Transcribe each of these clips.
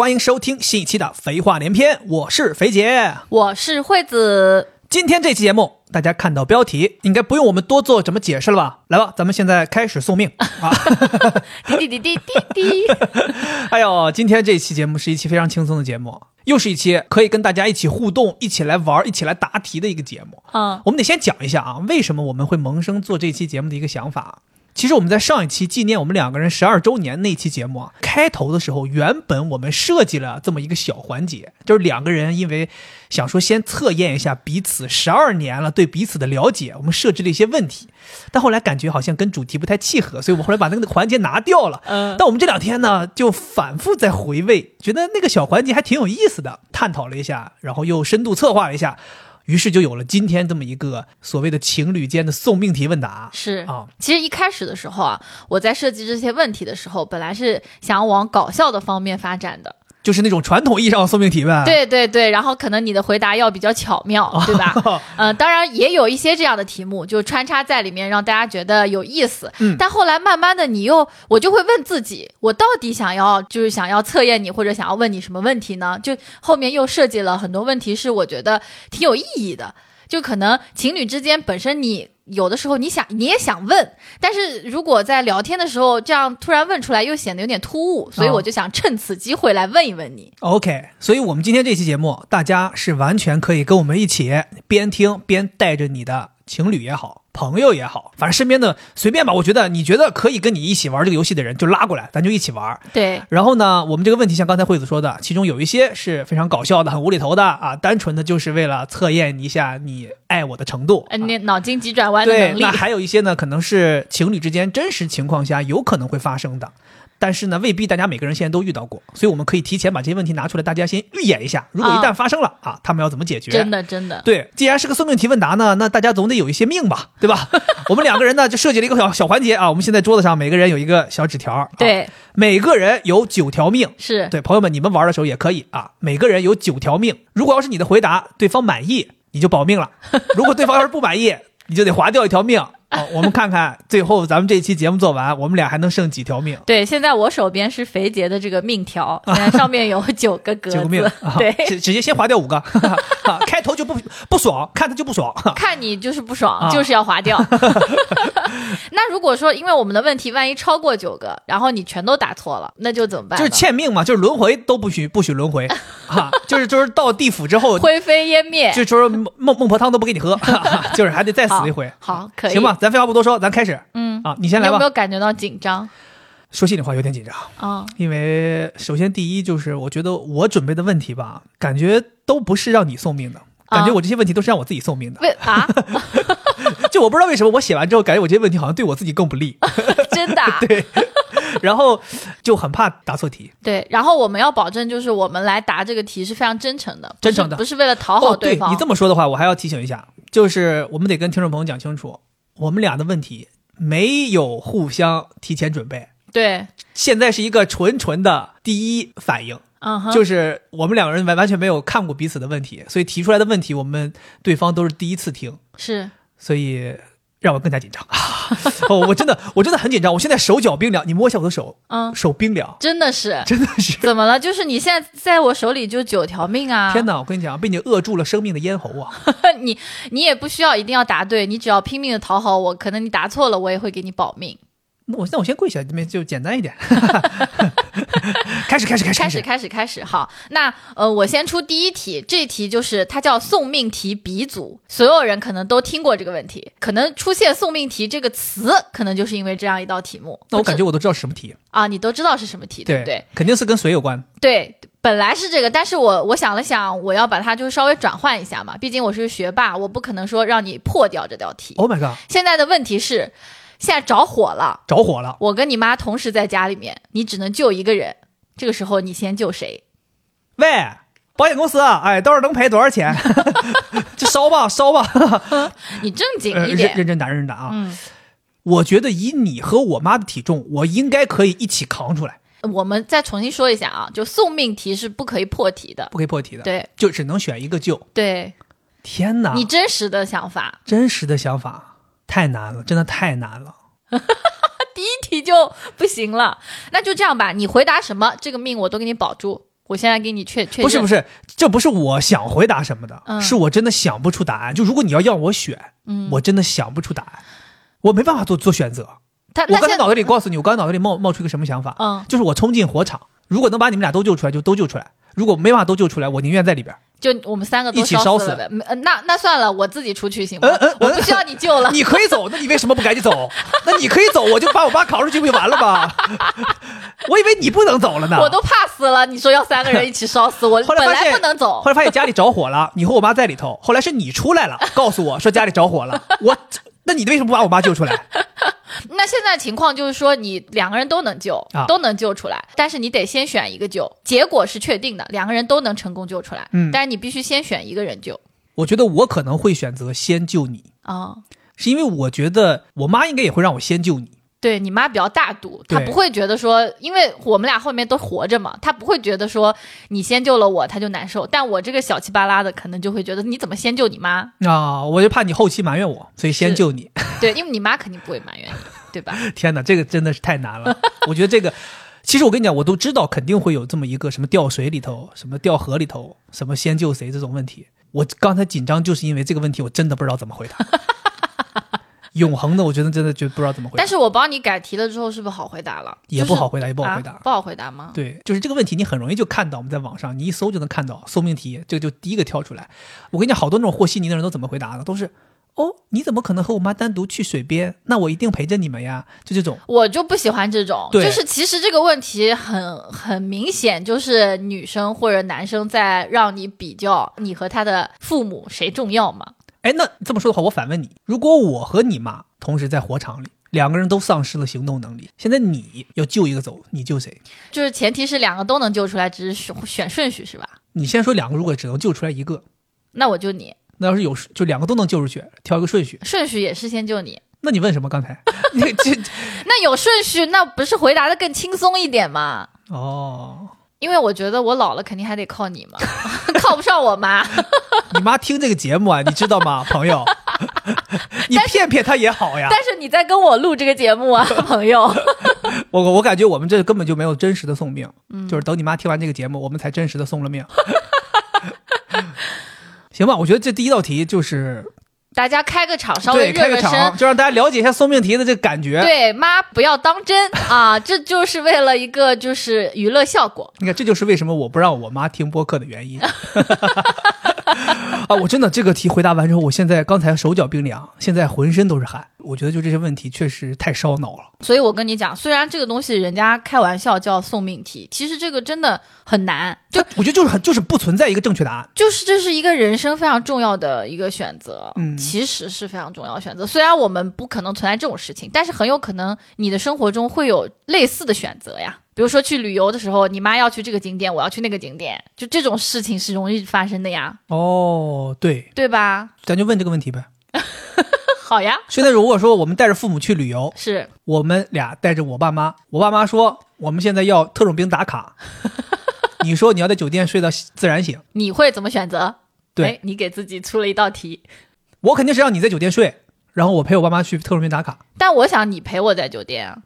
欢迎收听新一期的《肥话连篇》，我是肥姐，我是惠子。今天这期节目，大家看到标题，应该不用我们多做怎么解释了吧？来吧，咱们现在开始送命啊！滴 滴滴滴滴滴。哎呦，今天这期节目是一期非常轻松的节目，又是一期可以跟大家一起互动、一起来玩、一起来答题的一个节目。嗯，我们得先讲一下啊，为什么我们会萌生做这期节目的一个想法。其实我们在上一期纪念我们两个人十二周年那期节目啊，开头的时候，原本我们设计了这么一个小环节，就是两个人因为想说先测验一下彼此十二年了对彼此的了解，我们设置了一些问题，但后来感觉好像跟主题不太契合，所以我们后来把那个环节拿掉了。嗯但我们这两天呢，就反复在回味，觉得那个小环节还挺有意思的，探讨了一下，然后又深度策划了一下。于是就有了今天这么一个所谓的情侣间的送命题问答。是啊，其实一开始的时候啊，我在设计这些问题的时候，本来是想往搞笑的方面发展的。就是那种传统意义上的送命题呗。，对对对，然后可能你的回答要比较巧妙，对吧？哦 嗯、当然也有一些这样的题目，就穿插在里面，让大家觉得有意思。嗯但后来慢慢的，你又我就会问自己，我到底想要就是想要测验你，或者想要问你什么问题呢？就后面又设计了很多问题，是我觉得挺有意义的。就可能情侣之间本身你有的时候你想你也想问，但是如果在聊天的时候这样突然问出来，又显得有点突兀，所以哦我就想趁此机会来问一问你。OK，所以我们今天这期节目，大家是完全可以跟我们一起边听边带着你的情侣也好，朋友也好，反正身边的随便吧。我觉得你觉得可以跟你一起玩这个游戏的人，就拉过来，咱就一起玩。对，然后呢，我们这个问题像刚才惠子说的，其中有一些是非常搞笑的、很无厘头的啊，单纯的就是为了测验一下你爱我的程度。嗯，啊你脑筋急转弯的对，能力那。还有一些呢，可能是情侣之间真实情况下有可能会发生的，但是呢，未必大家每个人现在都遇到过，所以我们可以提前把这些问题拿出来，大家先预演一下，如果一旦发生了啊他们要怎么解决？真的真的，对，既然是个送命题问答呢，那大家总得有一些命吧，对吧？我们两个人呢就设计了一个小小环节啊，我们现在桌子上每个人有一个小纸条，啊，对，每个人有九条命。是，对，朋友们，你们玩的时候也可以啊，每个人有九条命。如果要是你的回答对方满意，你就保命了；如果对方要是不满意，你就得划掉一条命。哦，我们看看最后咱们这期节目做完，我们俩还能剩几条命？对。现在我手边是肥杰的这个命条，现在上面有九个格九个命对。直直接先划掉五个，啊开头就不不爽，看他就不爽。看你就是不爽，啊就是要划掉。那如果说因为我们的问题万一超过九个，然后你全都答错了，那就怎么办？就是欠命嘛，就是轮回都不许不许轮回啊，就是就是到地府之后，灰飞烟灭。就就是孟孟婆汤都不给你喝，就是还得再死一回。好，可以。行吧，，咱废话不多说，咱开始嗯，啊，你先来吧有没。有感觉到紧张？说心里话，有点紧张。啊、因为首先第一就是，我觉得我准备的问题吧，感觉都不是让你送命的，感觉啊我这些问题都是让我自己送命的。为啊，就我不知道为什么我写完之后，感觉我这些问题好像对我自己更不利，真的啊、对，然后就很怕答错题。对，然后我们要保证，就是我们来答这个题是非常真诚的，真诚的不是为了讨好哦，对方。你这么说的话，我还要提醒一下，就是我们得跟听众朋友讲清楚，我们俩的问题没有互相提前准备，对，现在是一个纯纯的第一反应。嗯哼，就是我们两个人完完全没有看过彼此的问题，所以提出来的问题，我们对方都是第一次听，是所以让我更加紧张。哦，我真的我真的很紧张，我现在手脚冰凉，你摸一下我的手，嗯，手冰凉，真的是。真的是。怎么了？就是你现在在我手里就九条命啊！天哪！我跟你讲，被你扼住了生命的咽喉啊！你你也不需要一定要答对，你只要拼命的讨好我，可能你答错了，我也会给你保命。那我那我先跪下，这边就简单一点。开始，开始，开始，开始，开始，开始。好，那呃，我先出第一题，这题就是它叫送命题鼻祖，所有人可能都听过这个问题，可能出现送命题这个词，可能就是因为这样一道题目。那我感觉我都知道是什么题，啊，你都知道是什么题，对不对？肯定是跟水有关。对，本来是这个，但是我我想了想，我要把它就是稍微转换一下嘛，毕竟我是学霸，我不可能说让你破掉这道题。Oh my god！现在的问题是，现在着火了，着火了！我跟你妈同时在家里面，你只能救一个人，这个时候你先救谁？喂，保险公司，哎，到时候能赔多少钱？就烧吧，烧吧。你正经呃，一点。认认真打，认真打啊！嗯，我觉得以你和我妈的体重，我应该可以一起扛出来，我们再重新说一下啊，就送命题是不可以破题的。不可以破题的。，对就只能选一个救。对，天哪，你真实的想法，真实的想法太难了，真的太难了。第一题就不行了。那就这样吧，你回答什么，这个命我都给你保住。我现在给你确确是，不是不是，这不是我想回答什么的，嗯是我真的想不出答案。就如果你要让我选，嗯，我真的想不出答案，我没办法做做选择。他我刚才脑子里告诉你，我刚才脑子里冒冒出一个什么想法？嗯，就是我冲进火场，如果能把你们俩都救出来，就都救出来；如果没办法都救出来，我宁愿在里边。就我们三个都一起烧死那那算了，我自己出去行吗？嗯嗯嗯我不需要你救了。你可以走，那你为什么不赶紧走？那你可以走，我就把我爸扛出去不就完了吗？我以为你不能走了呢。我都怕死了，你说要三个人一起烧死我，本来后来发现不能走后。来发现家里着火了，你和我妈在里头。后来是你出来了，告诉我说家里着火了。我，那你为什么不把我妈救出来？那现在情况就是说，你两个人都能救，啊都能救出来，但是你得先选一个救，结果是确定的，两个人都能成功救出来，嗯但是你必须先选一个人救我觉得我可能会选择先救你，啊。是因为我觉得我妈应该也会让我先救你。对你妈比较大度，她不会觉得说，因为我们俩后面都活着嘛，她不会觉得说你先救了我，她就难受。但我这个小气巴拉的，可能就会觉得你怎么先救你妈？啊，我就怕你后期埋怨我，所以先救你。对，因为你妈肯定不会埋怨你，对吧？天哪，这个真的是太难了。我觉得这个，其实我跟你讲，我都知道肯定会有这么一个什么掉水里头、什么掉河里头、什么先救谁这种问题。我刚才紧张就是因为这个问题，我真的不知道怎么回答。永恒的，我觉得真的就不知道怎么回答但。是我帮你改题了之后，是不是好回答了？也不好回答，也不好回答。啊，不好回答吗？对，就是这个问题，你很容易就看到，我们在网上你一搜就能看到搜命题，这个就第一个跳出来。我跟你讲，好多那种和稀泥的人都怎么回答的，都是哦，你怎么可能和我妈单独去水边？那我一定陪着你们呀，就这种。我就不喜欢这种，对就是其实这个问题很很明显，就是女生或者男生在让你比较你和他的父母谁重要嘛。哎，那这么说的话，我反问你，如果我和你妈同时在火场里，两个人都丧失了行动能力，现在你要救一个走，你救谁？就是前提是两个都能救出来，只是选选顺序是吧？你先说两个，如果只能救出来一个，那我救你，那要是有就两个都能救出去，挑一个顺序，顺序也是先救你。那你问什么？刚才 你这那有顺序，那不是回答的更轻松一点吗？哦，因为我觉得我老了肯定还得靠你嘛，靠不上我妈。你妈听这个节目啊，你知道吗，朋友？你骗骗她也好呀。但是你在跟我录这个节目啊，朋友。我我感觉我们这根本就没有真实的送命，嗯就是等你妈听完这个节目，我们才真实的送了命。行吧，我觉得这第一道题就是大家开个场，稍微对开个热热身场，。就让大家了解一下送命题的这个感觉。对，妈不要当真啊！这就是为了一个就是娱乐效果。你看，这就是为什么我不让我妈听播客的原因。啊，我真的这个题回答完之后，我现在刚才手脚冰凉，现在浑身都是汗。我觉得就这些问题确实太烧脑了。所以我跟你讲，虽然这个东西人家开玩笑叫送命题，其实这个真的很难。就就我觉得就是很就是不存在一个正确答案。就是这是一个人生非常重要的一个选择，嗯其实是非常重要的选择。虽然我们不可能存在这种事情，但是很有可能你的生活中会有类似的选择呀。比如说去旅游的时候，你妈要去这个景点，我要去那个景点，就这种事情是容易发生的呀，哦，对，对吧？咱就问这个问题呗。好呀，现在如果说我们带着父母去旅游，是。我们俩带着我爸妈，我爸妈说我们现在要特种兵打卡，你说你要在酒店睡到自然醒，你会怎么选择？对。哎你给自己出了一道题，我肯定是让你在酒店睡，然后我陪我爸妈去特种兵打卡，但我想你陪我在酒店啊，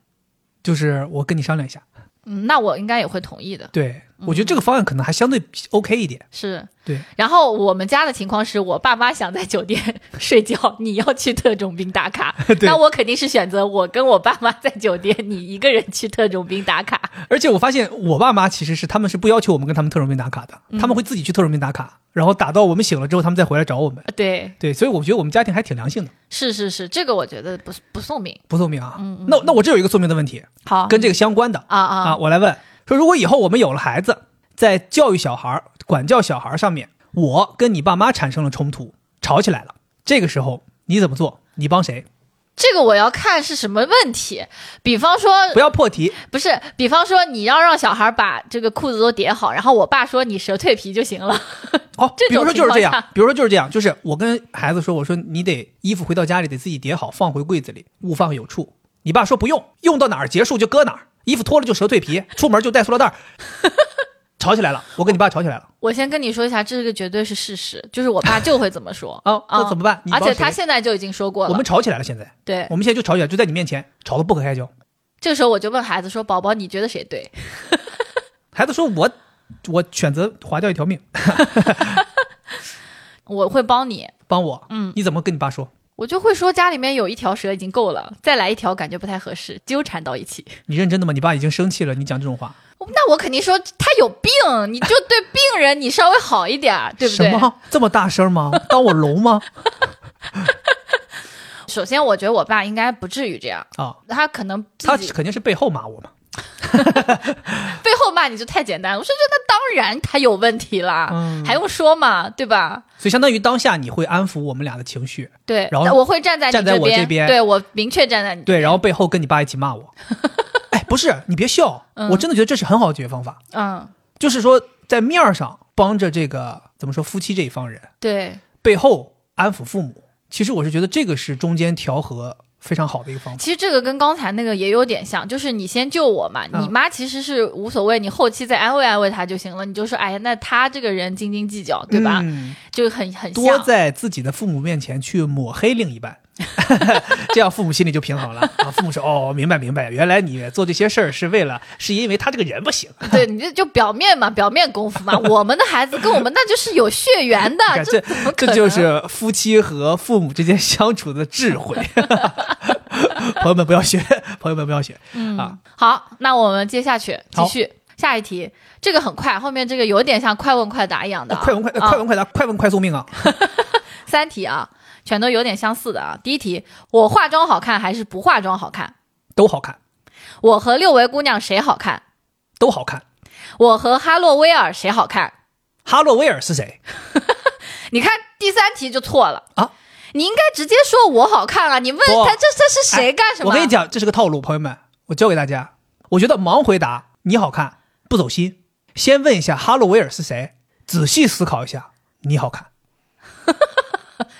就是我跟你商量一下。嗯，那我应该也会同意的。对，我觉得这个方案可能还相对 OK 一点。是对，然后我们家的情况是我爸妈想在酒店 睡觉，你要去特种兵打卡，那我肯定是选择我跟我爸妈在酒店，你一个人去特种兵打卡。而且我发现我爸妈其实是他们是不要求我们跟他们特种兵打卡的，他们会自己去特种兵打卡，然后打到我们醒了之后，他们再回来找我们。对，对，所以我觉得我们家庭还挺良性的，是是是，这个我觉得不不送命。不送命啊。那那我这有一个送命的问题，好，跟这个相关的啊啊啊，我来问说，如果以后我们有了孩子，在教育小孩、管教小孩上面，我跟你爸妈产生了冲突，吵起来了，这个时候你怎么做？你帮谁？这个我要看是什么问题，比方说不要破题，不是，比方说你要让小孩把这个裤子都叠好，然后我爸说你蛇蜕皮就行了。哦，这比如说就是这样比如说就是这样，就是我跟孩子说，我说你得衣服回到家里得自己叠好，放回柜子里，勿放有处。你爸说不用，用到哪儿结束就搁哪儿，衣服脱了就蛇蜕皮，出门就带塑料袋儿。吵起来了，我跟你爸吵起来了我先跟你说一下，这个绝对是事实，就是我爸就会这么说 哦，那怎么办？你而且他现在就已经说过了。我们吵起来了，现在对我们现在就吵起来，就在你面前吵得不可开交。这个时候我就问孩子说：“宝宝，你觉得谁对 孩子说我我选择划掉一条命，我会帮你，帮我。嗯，你怎么跟你爸说？我就会说家里面有一条蛇已经够了，再来一条感觉不太合适，纠缠到一起。你认真的吗？你爸已经生气了，你讲这种话，那我肯定说他有病，你就对病人你稍微好一点，对不对？什么这么大声吗？当我聋吗？首先，我觉得我爸应该不至于这样，啊，他可能他肯定是背后骂我嘛。背后骂你就太简单了。我说这那当然他有问题啦，嗯还用说吗，对吧？所以相当于当下你会安抚我们俩的情绪，对，然后我会站在你站在我，这边对我明确站在你对，然后背后跟你爸一起骂我。哎，不是，你别笑，嗯我真的觉得这是很好的解决方法，嗯，就是说在面儿上帮着这个怎么说夫妻这一方人，对，背后安抚父母。其实我是觉得这个是中间调和非常好的一个方法。其实这个跟刚才那个也有点像，就是你先救我嘛，嗯你妈其实是无所谓，你后期再安慰安慰她就行了。你就说，哎呀，那他这个人斤斤计较，对吧？嗯就很很多。在自己的父母面前去抹黑另一半，这样父母心里就平衡了啊。父母说：“哦，明白明白，原来你做这些事儿是为了，是因为他这个人不行。对，你这就表面嘛，表面功夫嘛。我们的孩子跟我们那就是有血缘的，看 这这怎么这就是夫妻和父母之间相处的智慧。朋友们不要学，朋友们不要学、啊！好，那我们接下去继续下一题，这个很快，后面这个有点像快问快答一样的、啊快问快啊快问快答，快问快送命啊！三题啊，全都有点相似的啊。第一题，我化妆好看还是不化妆好看？都好看，我和六维姑娘谁好看？都好看。我和哈洛威尔谁好看？哈洛威尔是谁 你看第三题就错了啊！你应该直接说我好看啊！你问不他这这是谁干什么？我跟你，讲，这是个套路，朋友们，我教给大家。我觉得盲回答你好看不走心，先问一下哈洛威尔是谁，仔细思考一下你好看，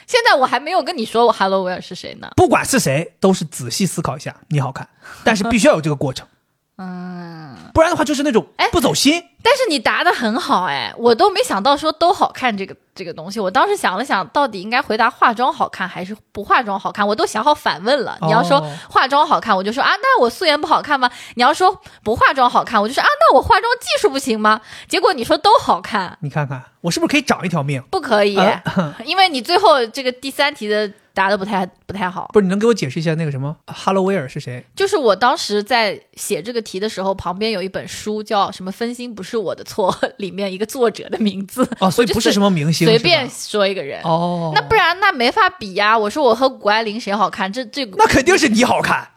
现在我还没有跟你说我 Hello w e r e 是谁呢。不管是谁都是仔细思考一下你好看，但是必须要有这个过程，嗯，不然的话就是那种哎不走心。但是你答的很好哎，我都没想到说都好看这个这个东西。我当时想了想，到底应该回答化妆好看还是不化妆好看，我都想好反问了。你要说哦化妆好看，我就说啊，那我素颜不好看吗？你要说不化妆好看，我就说啊，那我化妆技术不行吗？结果你说都好看，你看看我是不是可以长一条命？不可以，啊 因为你最后这个第三题的答的不太不太好。不是，你能给我解释一下那个什么哈罗威尔是谁？就是我当时在写这个题的时候，旁边有一本书叫什么“分心不是我的错”，里面一个作者的名字哦，所以不是什么明星，随便说一个人。哦，那不然那没法比呀。我说我和谷爱凌谁好看？这这那肯定是你好看，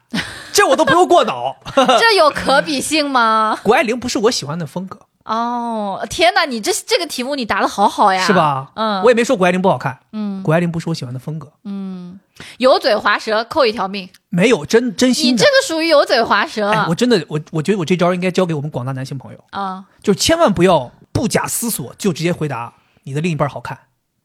这我都不用过脑。这有可比性吗？谷爱凌不是我喜欢的风格，哦，天哪，你这这个题目你答的好好呀，是？吧？嗯我也没说谷爱凌不好看，嗯，谷爱凌不是我喜欢的风格，嗯油嘴滑舌扣一条命，没有真真你心的这。个属于油嘴滑舌哎，我真的，我我觉得我这招应该教给我们广大男性朋友，啊。就是千万不要不假思索就直接回答你的另一半好看，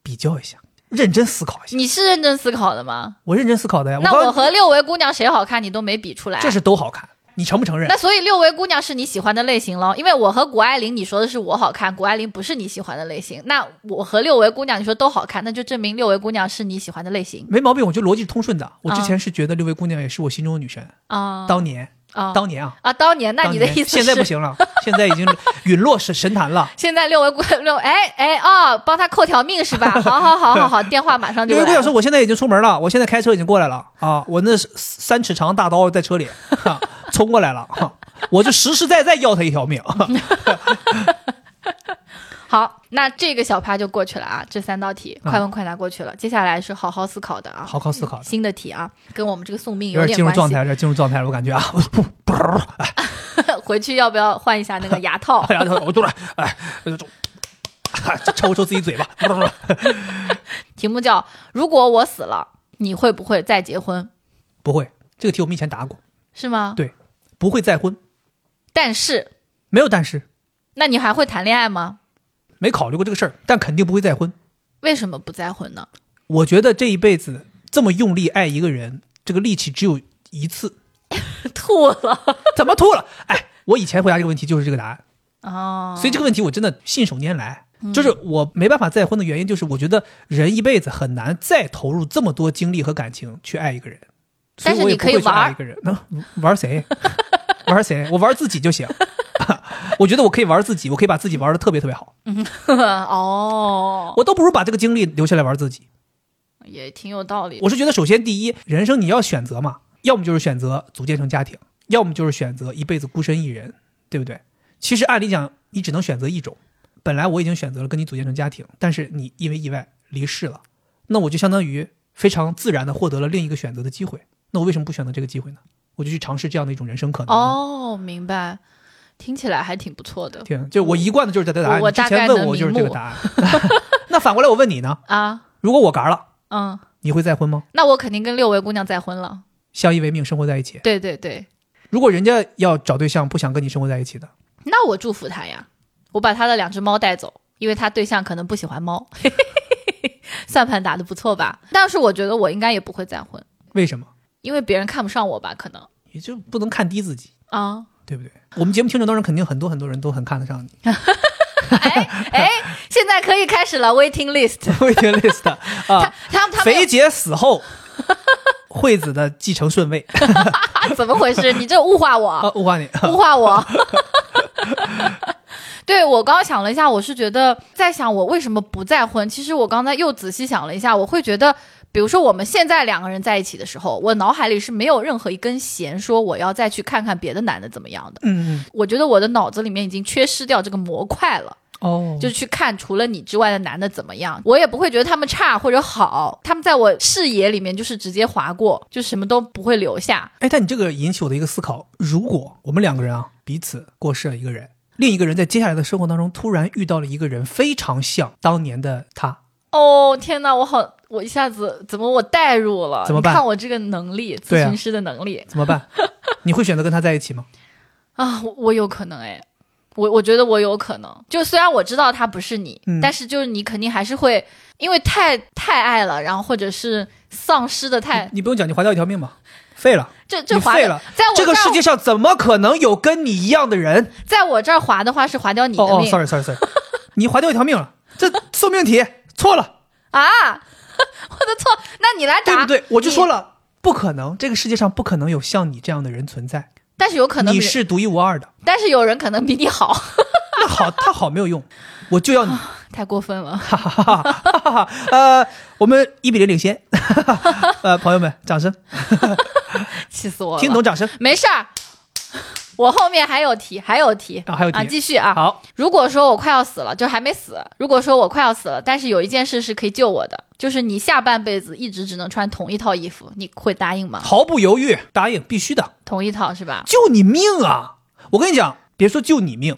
比较一下，认真思考一下。你是认真思考的吗？我认真思考的呀，那刚我和六维姑娘谁好看，你都没比出来。这是都好看，你承不承认那？所以六维姑娘是你喜欢的类型喽，因为我和谷爱凌，你说的是我好看，谷爱凌不是你喜欢的类型。那我和六维姑娘，你说都好看，那就证明六维姑娘是你喜欢的类型没毛病，我觉得逻辑是通顺的。我之啊前是觉得六维姑娘也是我心中的女神，啊。当年，啊当年啊，啊，当年，那你的意思是现在不？行了，现在已经 陨落神神坛了。现在六维姑六哎哎哦，帮他扣条命是吧？好好好好好，电话马上就。六维姑娘说：“我现在已经出门了，我现在开车已经过来了啊，我那三尺长大刀在车里，哈，冲过来了，哈，我就实实在在要他一条命。好，那这个小趴就过去了啊，这三道题啊快问快答过去了，接下来是好好思考的啊，好好思考的。新的题啊，跟我们这个送命有点点关系。进入状态，有点进入状态了，我感觉啊，回去要不要换一下那个牙套？牙套我突然，哎，抽抽自己嘴巴，题目叫“如果我死了，你会不会再结婚？不会，这个题我们以前答过，”，是吗？对，不会再婚，但是，没有但是，那你还会谈恋爱吗？没考虑过这个事儿，但肯定不会再婚。为什么不再婚呢？我觉得这一辈子这么用力爱一个人，这个力气只有一次。吐了怎么吐了？哎，我以前回答这个问题就是这个答案，哦，所以这个问题我真的信手拈来。就是我没办法再婚的原因，就是我觉得人一辈子很难再投入这么多精力和感情去爱一个人，所但是你可以玩爱一个人。能玩谁？玩谁？我玩自己就行。我觉得我可以玩自己，我可以把自己玩的特别特别好，哦，我都不如把这个精力留下来玩自己。也挺有道理。我是觉得，首先第一，人生你要选择嘛，要么就是选择组建成家庭，要么就是选择一辈子孤身一人，对不对？其实按理讲，你只能选择一种。本来我已经选择了跟你组建成家庭，但是你因为意外离世了，那我就相当于非常自然的获得了另一个选择的机会。那我为什么不选择这个机会呢？我就去尝试这样的一种人生可能。哦，明白，听起来还挺不错的天，就我一贯的就是这个答案。我你之前问我就是这个答案。那反过来我问你呢？啊，如果我嘎了，嗯，你会再婚吗？那我肯定跟六位姑娘再婚了。相依为命，生活在一起。对对对，如果人家要找对象，不想跟你生活在一起的，那我祝福他呀，我把他的两只猫带走，因为他对象可能不喜欢猫。算盘打得不错吧？但是我觉得我应该也不会再婚，为什么？因为别人看不上我吧？可能也就不能看低自己，啊，对不对？我们节目听众当中肯定很多很多人都很看得上你。哎哎，现在可以开始了，waiting list。waiting list 啊，他他们肥姐死后，惠子的继承顺位有怎么回事？你这物化我，啊，物化你。物化我。对我刚刚想了一下，我是觉得在想我为什么不再婚。其实我刚才又仔细想了一下，我会觉得，比如说我们现在两个人在一起的时候，我脑海里是没有任何一根弦说我要再去看看别的男的怎么样的。嗯。嗯我觉得我的脑子里面已经缺失掉这个模块了，哦，就去看除了你之外的男的怎么样，我也不会觉得他们差或者好，他们在我视野里面就是直接划过，就什么都不会留下。哎，但你这个引起我的一个思考：如果我们两个人啊彼此过世了一个人，另一个人在接下来的生活当中突然遇到了一个人非常像当年的他，哦天哪，我好，我一下子怎么我代入了？怎么办看我这个能力，咨询师的能力怎么办？你会选择跟他在一起吗？啊我我有可能哎，我我觉得我有可能。就虽然我知道他不是你，嗯但是就是你肯定还是会，因为太太爱了，然后或者是丧失的太，你不用讲，你划掉一条命吧，废了，这这废了。在我这个世界上怎么可能有跟你一样的人？在我这儿划的话是划掉你的命、，sorry sorry sorry，你划掉一条命了，这送命题错了，啊，我的错，那你来答，对不对？我就说了，不可能，这个世界上不可能有像你这样的人存在，但是有可能你是独一无二的。但是有人可能比你好，那好，他好没有用，我就要你，太过分了。哈哈哈哈哈哈！呃，我们一比零领先，呃，朋友们，掌声，气死我了！听懂掌声。没事儿，我后面还有题，还有题啊还有题继续啊。好，如果说我快要死了，就还没死。如果说我快要死了，但是有一件事是可以救我的，就是你下半辈子一直只能穿同一套衣服，你会答应吗？毫不犹豫答应，必须的，同一套是吧？救你命啊！我跟你讲，别说救你命，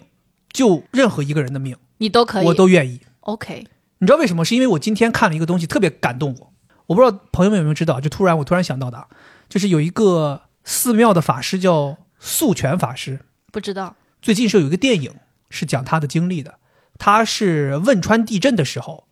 救任何一个人的命，你都可以，我都愿意。OK。你知道为什么？是因为我今天看了一个东西，特别感动我。我不知道朋友们有没有知道，就突然我突然想到的啊，就是有一个寺庙的法师叫素全法师，不知道。最近是有一个电影是讲他的经历的。他是汶川地震的时候，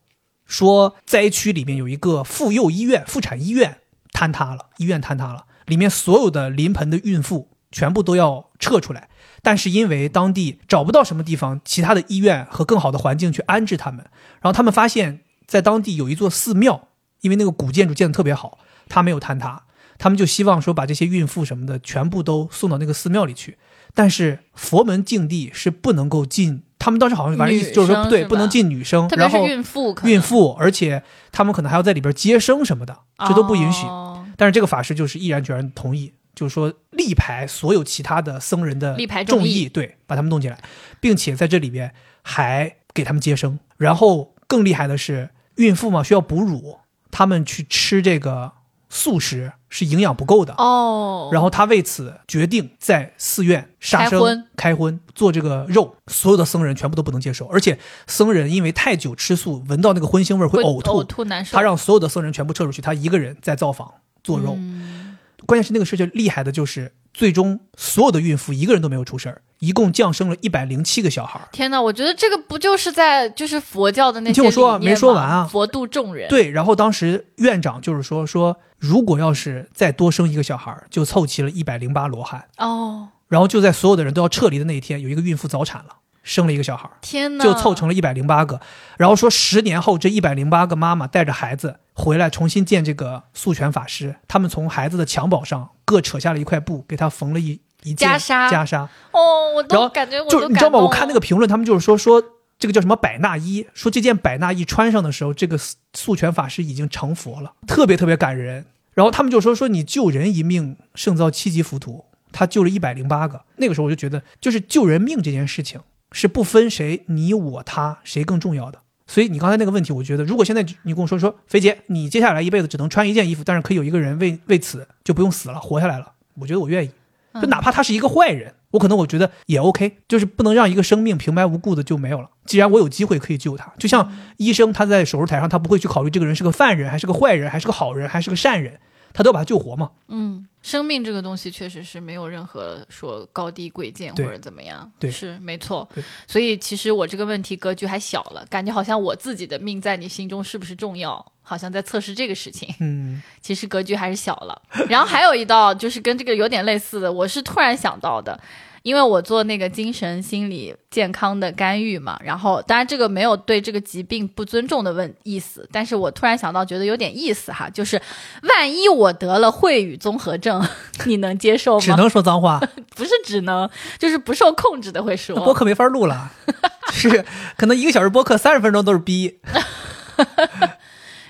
说灾区里面有一个妇幼医院、妇产医院坍塌了，医院坍塌了，里面所有的临盆的孕妇全部都要撤出来，但是因为当地找不到什么地方其他的医院和更好的环境去安置他们，然后他们发现，在当地有一座寺庙，因为那个古建筑建得特别好，它没有坍塌，他们就希望说把这些孕妇什么的全部都送到那个寺庙里去。但是佛门境地是不能够进，他们当时好像反正意思就是说，对，不能进女生，然后孕妇，孕妇，而且他们可能还要在里边接生什么的，这都不允许。哦但是这个法师就是毅然决然同意，就是说力排所有其他的僧人的众议对，把他们弄进来，并且在这里边还给他们接生。然后更厉害的是，孕妇嘛需要哺乳，他们去吃这个素食是营养不够的。哦，然后他为此决定在寺院杀生、开荤做这个肉，所有的僧人全部都不能接受，而且僧人因为太久吃素，闻到那个荤腥味会呕吐，呕吐难受。他让所有的僧人全部撤出去，他一个人在造访做肉。嗯关键是那个事情厉害的就是，最终所有的孕妇一个人都没有出事儿，一共降生了一百零七个小孩。天哪，我觉得这个不就是在就是佛教的那些你听我说没说完啊佛度众人，对，然后当时院长就是说说，如果要是再多生一个小孩，就凑齐了一百零八罗汉。哦，然后就在所有的人都要撤离的那一天，有一个孕妇早产了，生了一个小孩。天哪，就凑成了一百零八个，然后说十年后这一百零八个妈妈带着孩子回来重新见这个素全法师，他们从孩子的襁褓上各扯下了一块布，给他缝了一一件袈裟袈裟，哦，我都感觉我就你知道吗？我看那个评论，他们就是说说这个叫什么百纳衣，说这件百纳衣穿上的时候，这个素全法师已经成佛了，特别特别感人。然后他们就说说你救人一命胜造七级浮屠，他救了一百零八个。那个时候我就觉得，就是救人命这件事情是不分谁你我他谁更重要的。所以你刚才那个问题，我觉得如果现在你跟我说说肥姐，你接下来一辈子只能穿一件衣服，但是可以有一个人为为此就不用死了，活下来了，我觉得我愿意。就哪怕他是一个坏人，我可能我觉得也 OK，就是不能让一个生命平白无故的就没有了。既然我有机会可以救他，就像医生他在手术台上，他不会去考虑这个人是个犯人还是个坏人，还是个好人还是个善人，他都要把他救活嘛。嗯，生命这个东西确实是没有任何说高低贵贱或者怎么样，对是没错。所以其实我这个问题格局还小了，感觉好像我自己的命在你心中是不是重要，好像在测试这个事情。嗯，其实格局还是小了。然后还有一道就是跟这个有点类似的，我是突然想到的。因为我做那个精神心理健康的干预嘛，然后当然这个没有对这个疾病不尊重的问意思，但是我突然想到，觉得有点意思哈，就是万一我得了秽语综合症，你能接受吗？只能说脏话，不是只能，就是不受控制的会说。那播客没法录了，是可能一个小时播客三十分钟都是逼。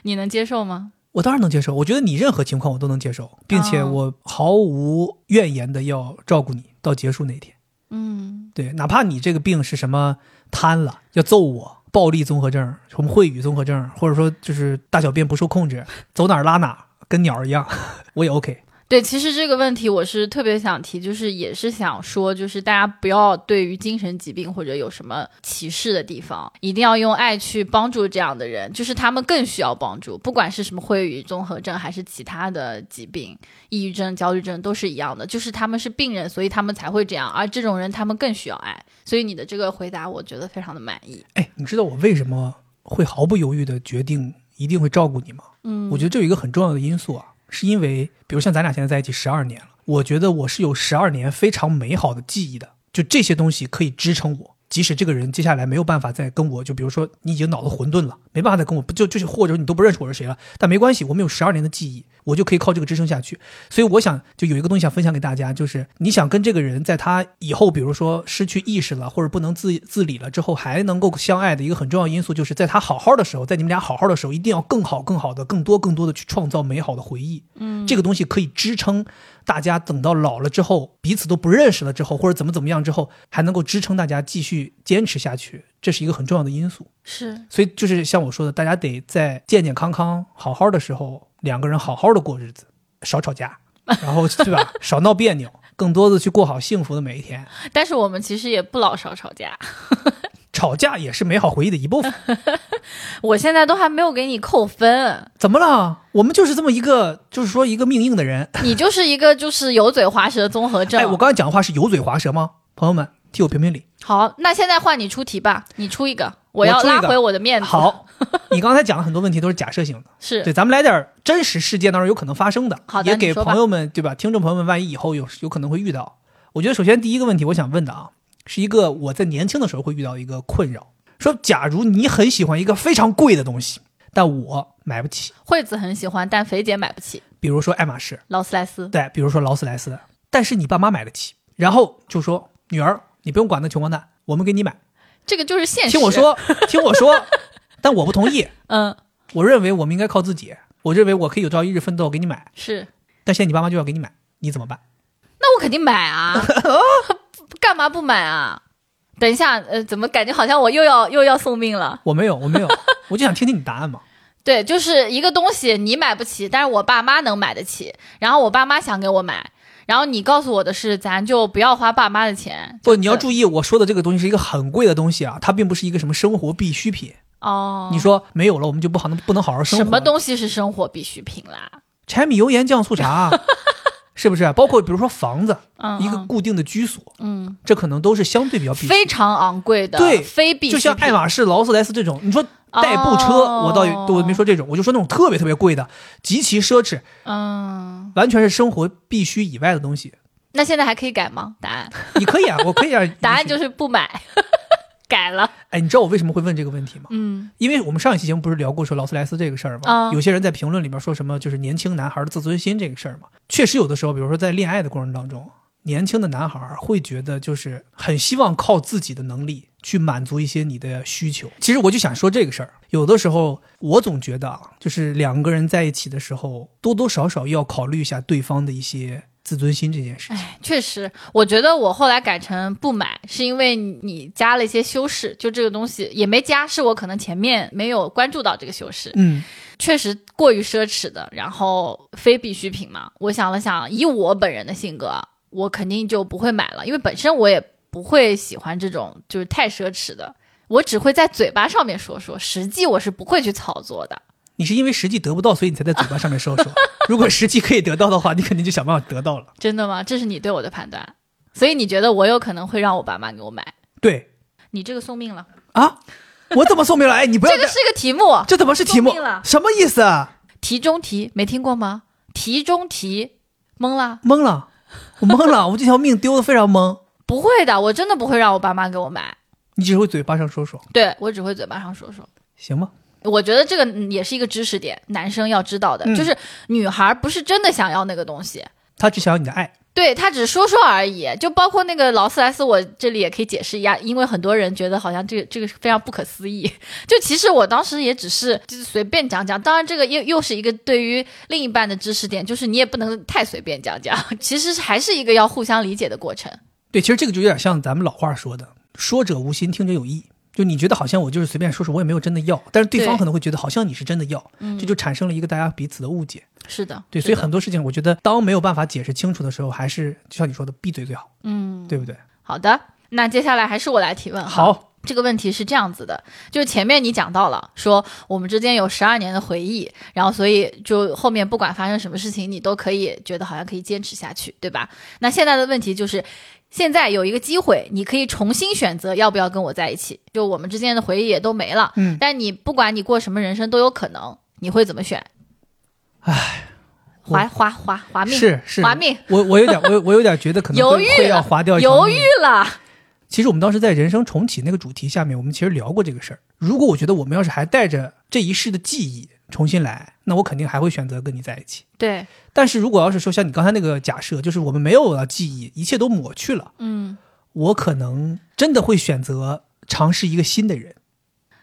你能接受吗？我当然能接受，我觉得你任何情况我都能接受，并且哦我毫无怨言的要照顾你到结束那一天。嗯，对，哪怕你这个病是什么瘫了，要揍我，暴力综合症，什么秽语综合症，或者说就是大小便不受控制，走哪儿拉哪儿，跟鸟儿一样，我也 OK。对，其实这个问题我是特别想提，就是也是想说，就是大家不要对于精神疾病或者有什么歧视的地方，一定要用爱去帮助这样的人，就是他们更需要帮助，不管是什么秽语综合症还是其他的疾病，抑郁症、焦虑症都是一样的，就是他们是病人，所以他们才会这样，而这种人他们更需要爱。所以你的这个回答，我觉得非常的满意。哎，你知道我为什么会毫不犹豫的决定一定会照顾你吗？嗯，我觉得这有一个很重要的因素啊，是因为比如像咱俩现在在一起十二年了，我觉得我是有十二年非常美好的记忆的，就这些东西可以支撑我。即使这个人接下来没有办法再跟我，就比如说你已经脑子混沌了，没办法再跟我，不就就是或者你都不认识我是谁了，但没关系，我们有十二年的记忆，我就可以靠这个支撑下去。所以我想就有一个东西想分享给大家，就是你想跟这个人在他以后，比如说失去意识了或者不能自自理了之后，还能够相爱的一个很重要因素，就是在他好好的时候，在你们俩好好的时候，一定要更好、更好的、更多、更多的去创造美好的回忆。嗯，这个东西可以支撑大家等到老了之后，彼此都不认识了之后，或者怎么怎么样之后，还能够支撑大家继续坚持下去，这是一个很重要的因素。是所以就是像我说的，大家得在健健康康、好好的时候，两个人好好的过日子，少吵架，然后对吧？少闹别扭，更多的去过好幸福的每一天。但是我们其实也不老少吵架，吵架也是美好回忆的一部分。我现在都还没有给你扣分。怎么了？我们就是这么一个，就是说一个命硬的人。你就是一个就是油嘴滑舌综合症。哎，我刚才讲话是油嘴滑舌吗？朋友们，替我评评理。好，那现在换你出题吧，你出一个，我要拉回我的面子。，好，你刚才讲的很多问题都是假设性的。是对，咱们来点真实事件当中有可能发生的，好的也给朋友们对吧？听众朋友们，万一以后有有可能会遇到，我觉得首先第一个问题我想问的啊，是一个我在年轻的时候会遇到一个困扰，说假如你很喜欢一个非常贵的东西，但我买不起，惠子很喜欢，但肥姐买不起。比如说爱马仕，劳斯莱斯，对，比如说劳斯莱斯，但是你爸妈买得起，然后就说女儿，你不用管那穷光蛋，我们给你买，这个就是现实。听我，说，听我说，但我不同意，嗯，我认为我们应该靠自己，我认为我可以有朝一日奋斗给你买。是，但现在你爸妈就要给你买，你怎么办？那我肯定买啊，干嘛不买啊？等一下，呃，怎么感觉好像我又要又要送命了？我没有，我没有，我就想听听你答案嘛。对，就是一个东西你买不起，但是我爸妈能买得起，然后我爸妈想给我买，然后你告诉我的是，咱就不要花爸妈的钱。不，你要注意，我说的这个东西是一个很贵的东西啊，它并不是一个什么生活必需品。哦。你说没有了，我们就不好能不能好好生活？什么东西是生活必需品啦？柴米油盐酱醋茶，是不是？包括比如说房子，一个固定的居所，嗯，这可能都是相对比较必须。非常昂贵的，对非必就像爱马仕、劳斯莱斯这种，你说代步车，哦我倒我没说这种，我就说那种特别特别贵的，极其奢侈，嗯，完全是生活必须以外的东西。那现在还可以改吗？答案，你可以啊，我可以啊。答案就是不买，改了。哎，你知道我为什么会问这个问题吗？嗯因为我们上一期节目不是聊过说劳斯莱斯这个事儿吗？啊有些人在评论里面说什么就是年轻男孩的自尊心这个事儿嘛。确实有的时候，比如说在恋爱的过程当中，年轻的男孩儿会觉得就是很希望靠自己的能力去满足一些你的需求。其实我就想说这个事儿，有的时候我总觉得啊，就是两个人在一起的时候，多多少少要考虑一下对方的一些自尊心这件事情。哎，确实，我觉得我后来改成不买，是因为你加了一些修饰，就这个东西也没加，是我可能前面没有关注到这个修饰，嗯，确实过于奢侈的，然后非必需品嘛。我想了想，以我本人的性格，我肯定就不会买了，因为本身我也不会喜欢这种就是太奢侈的，我只会在嘴巴上面说说，实际我是不会去操作的。你是因为实际得不到，所以你才在嘴巴上面说说。如果实际可以得到的话，你肯定就想办法得到了。真的吗？这是你对我的判断，所以你觉得我有可能会让我爸妈给我买？对你这个送命了，啊，我怎么送命了？哎，你不要这个是个题目，这怎么是题目？什么意思啊？题中题没听过吗？题中题懵了？懵了，我懵了，我这条命丢的非常懵。不会的，我真的不会让我爸妈给我买，你只会嘴巴上说说，对我只会嘴巴上说说。行吗？我觉得这个嗯也是一个知识点，男生要知道的，嗯就是女孩不是真的想要那个东西，她只想要你的爱。对他只是说说而已。就包括那个劳斯莱斯，我这里也可以解释一下，因为很多人觉得好像这个这个非常不可思议。就其实我当时也只是就是随便讲讲，当然这个又又是一个对于另一半的知识点，就是你也不能太随便讲讲，其实还是一个要互相理解的过程。对，其实这个就有点像咱们老话说的“说者无心，听者有意”。就你觉得好像我就是随便说说，我也没有真的要，但是对方可能会觉得好像你是真的要，嗯这就产生了一个大家彼此的误解。是的，对，所以很多事情，我觉得当没有办法解释清楚的时候，还是就像你说的，闭嘴最好，嗯，对不对？好的。那接下来还是我来提问。好，这个问题是这样子的，就是前面你讲到了，说我们之间有十二年的回忆，然后所以就后面不管发生什么事情，你都可以觉得好像可以坚持下去，对吧？那现在的问题就是，现在有一个机会，你可以重新选择要不要跟我在一起，就我们之间的回忆也都没了，嗯，但你不管你过什么人生都有可能，你会怎么选？唉，我划划划划命，是是，划命，我我有点我我有点觉得可能犹会会要豫了划掉犹豫了，其实我们当时在人生重启那个主题下面，我们其实聊过这个事儿。如果我觉得我们要是还带着这一世的记忆重新来，那我肯定还会选择跟你在一起。对，但是如果要是说像你刚才那个假设，就是我们没有了记忆，一切都抹去了，嗯，我可能真的会选择尝试一个新的人。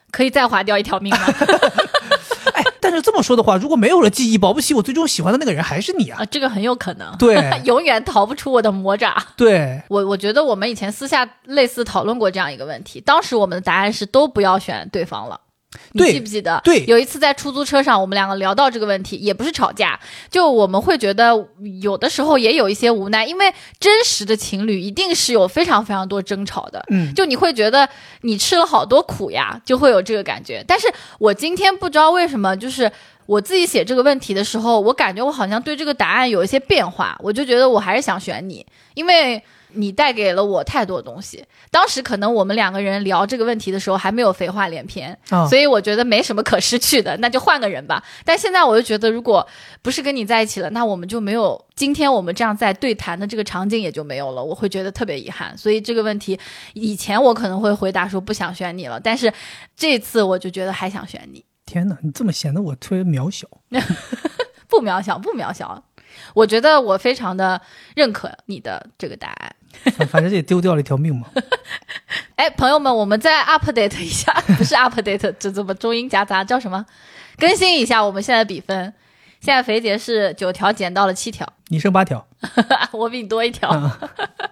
可以再划掉一条命吗？哎，但是这么说的话，如果没有了记忆，保不齐我最终喜欢的那个人还是你啊。啊，这个很有可能，对 永远逃不出我的魔爪。对，我我觉得我们以前私下类似讨论过这样一个问题，当时我们的答案是都不要选对方了。你记不记得？对有一次在出租车上，我们两个聊到这个问题，也不是吵架，就我们会觉得有的时候也有一些无奈，因为真实的情侣一定是有非常非常多争吵的。嗯，就你会觉得你吃了好多苦呀，就会有这个感觉。但是我今天不知道为什么，就是我自己写这个问题的时候，我感觉我好像对这个答案有一些变化，我就觉得我还是想选你，因为你带给了我太多东西。当时可能我们两个人聊这个问题的时候还没有废话连篇，啊，所以我觉得没什么可失去的，那就换个人吧。但现在我就觉得，如果不是跟你在一起了，那我们就没有今天我们这样在对谈的这个场景也就没有了，我会觉得特别遗憾。所以这个问题，以前我可能会回答说不想选你了，但是这次我就觉得还想选你，天哪，你这么显得我特别渺小。不渺小，不渺小。我觉得我非常的认可你的这个答案。反反正也丢掉了一条命嘛。哎，朋友们，我们再 update 一下，不是 update，这怎么中英夹杂？叫什么？更新一下我们现在比分。现在肥姐是九条减到了七条，你剩八条。我比你多一条。嗯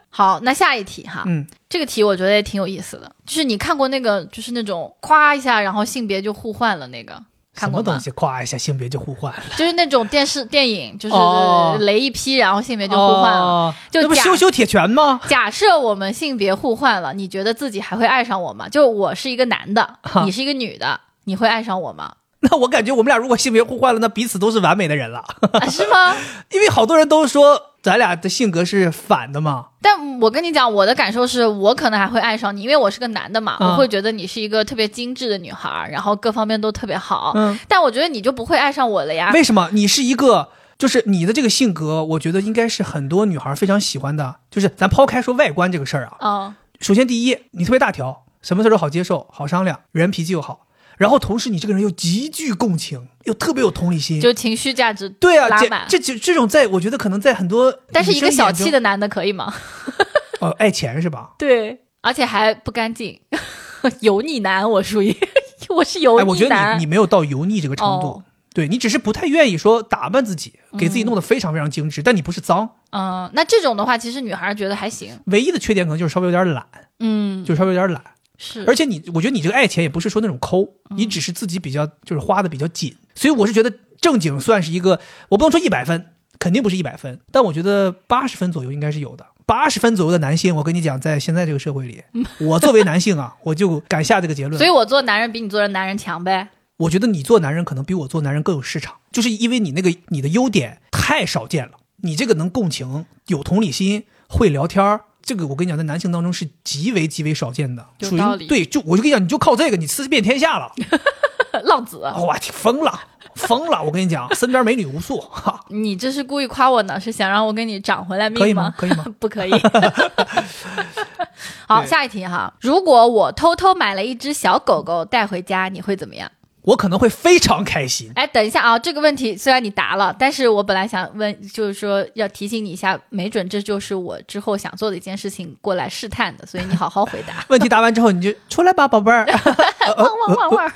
好，那下一题哈，嗯，这个题我觉得也挺有意思的，就是你看过那个，就是那种夸一下，然后性别就互换了那个，看过什么东？西？夸一下性别就互换了，就是那种电视电影，就是哦雷一劈，然后性别就互换了。哦就那不羞羞铁拳吗？假设我们性别互换了，你觉得自己还会爱上我吗？就我是一个男的，你是一个女的，你会爱上我吗？那我感觉我们俩如果性别互换了，那彼此都是完美的人了。啊是吗？因为好多人都说咱俩的性格是反的嘛。但我跟你讲，我的感受是我可能还会爱上你，因为我是个男的嘛，嗯我会觉得你是一个特别精致的女孩儿，然后各方面都特别好。嗯，但我觉得你就不会爱上我了呀。为什么？你是一个，就是你的这个性格，我觉得应该是很多女孩非常喜欢的。就是咱抛开说外观这个事儿啊，嗯首先第一，你特别大条，什么事儿都好接受，好商量，人脾气又好。然后同时你这个人又极具共情，又特别有同理心，就情绪价值对啊，这。这这这种在我觉得可能在很多，但是一个小气的男的可以吗？哦，爱钱是吧？对，而且还不干净，油腻男，我属于我是油腻哎，男。我觉得你你没有到油腻这个程度，哦对你只是不太愿意说打扮自己，给自己弄得非常非常精致，但你不是脏。嗯，那这种的话，其实女孩觉得还行。唯一的缺点可能就是稍微有点懒，嗯，就稍微有点懒。是，而且你，我觉得你这个爱钱也不是说那种抠，你只是自己比较就是花的比较紧，所以我是觉得正经算是一个，我不能说一百分，肯定不是一百分，但我觉得八十分左右应该是有的。八十分左右的男性，我跟你讲，在现在这个社会里，我作为男性啊，我就敢下这个结论。所以我做男人比你做人男人强呗。我觉得你做男人可能比我做男人更有市场，就是因为你那个你的优点太少见了，你这个能共情、有同理心、会聊天儿，这个我跟你讲，在男性当中是极为极为少见的，属有道理于对，就我就跟你讲，你就靠这个，你吃遍天下了。浪子，哇，挺疯了，疯了！我跟你讲，身边美女无数，哈，你这是故意夸我呢？是想让我给你涨回来命可以吗？可以吗？不可以。好，下一题哈。如果我偷偷买了一只小狗狗带回家，你会怎么样？我可能会非常开心。哎，等一下啊，这个问题虽然你答了，但是我本来想问，就是说要提醒你一下，没准这就是我之后想做的一件事情，过来试探的，所以你好好回答。问题答完之后，你就出来吧，宝贝儿。汪汪汪汪！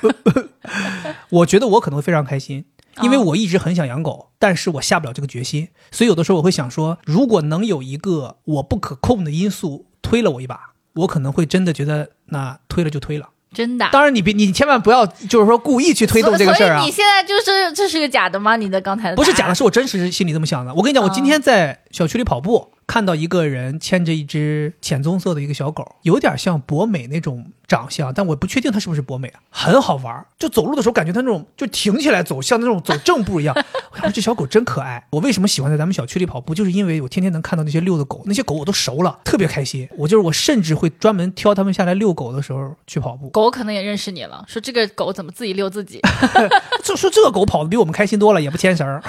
我觉得我可能会非常开心，因为哦我一直很想养狗，但是我下不了这个决心，所以有的时候我会想说，如果能有一个我不可控的因素推了我一把，我可能会真的觉得那推了就推了。真的啊。当然你别你千万不要就是说故意去推动这个事儿啊所以你，现在就是这是个假的吗？你的刚才的不是假的，是我真实心里这么想的。我跟你讲，我今哦天在小区里跑步，看到一个人牵着一只浅棕色的一个小狗，有点像博美那种长相，但我不确定它是不是博美啊，很好玩儿。就走路的时候，感觉它那种就挺起来走，像那种走正步一样。我这小狗真可爱。我为什么喜欢在咱们小区里跑步，就是因为我天天能看到那些遛的狗，那些狗我都熟了，特别开心。我就是我甚至会专门挑它们下来遛狗的时候去跑步。狗可能也认识你了，说这个狗怎么自己遛自己？就说这个狗跑的比我们开心多了，也不牵绳儿。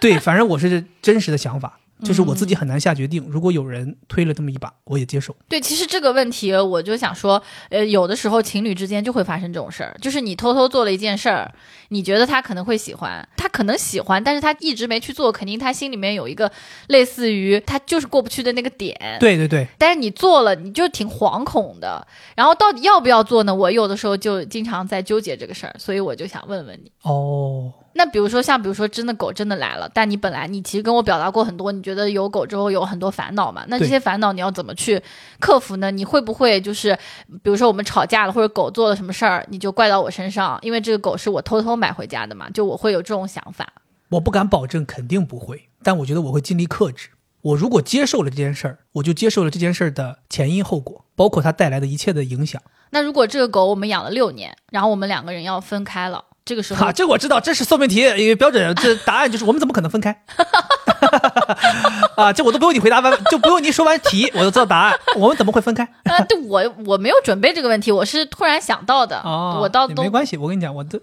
对，反正我是真实的想法，就是我自己很难下决定。如果有人推了这么一把，我也接受。对，其实这个问题我就想说，呃，有的时候情侣之间就会发生这种事儿，就是你偷偷做了一件事儿，你觉得他可能会喜欢，他可能喜欢，但是他一直没去做，肯定他心里面有一个类似于他就是过不去的那个点。对对对，但是你做了，你就挺惶恐的。然后到底要不要做呢？我有的时候就经常在纠结这个事儿，所以我就想问问你。哦，那比如说像比如说真的狗真的来了，但你本来你其实跟我表达过很多，你觉得有狗之后有很多烦恼嘛？那这些烦恼你要怎么去克服呢？你会不会就是比如说我们吵架了，或者狗做了什么事儿，你就怪到我身上？因为这个狗是我偷偷买回家的嘛，就我会有这种想法。我不敢保证肯定不会，但我觉得我会尽力克制。我如果接受了这件事儿，我就接受了这件事儿的前因后果，包括它带来的一切的影响。那如果这个狗我们养了六年，然后我们两个人要分开了，这个时候哈，这我知道，这是送命题，一个标准。这答案就是我们怎么可能分开？啊，这我都不用你回答完，就不用你说完题，我就知道答案。我们怎么会分开？啊，对我我没有准备这个问题，我是突然想到的。哦，我倒都没关系。我跟你讲，我都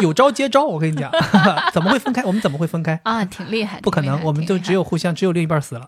有招接招。我跟你讲，怎么会分开？我们怎么会分开？啊，挺厉害，不可能，我们就只有互相，只有另一半死了。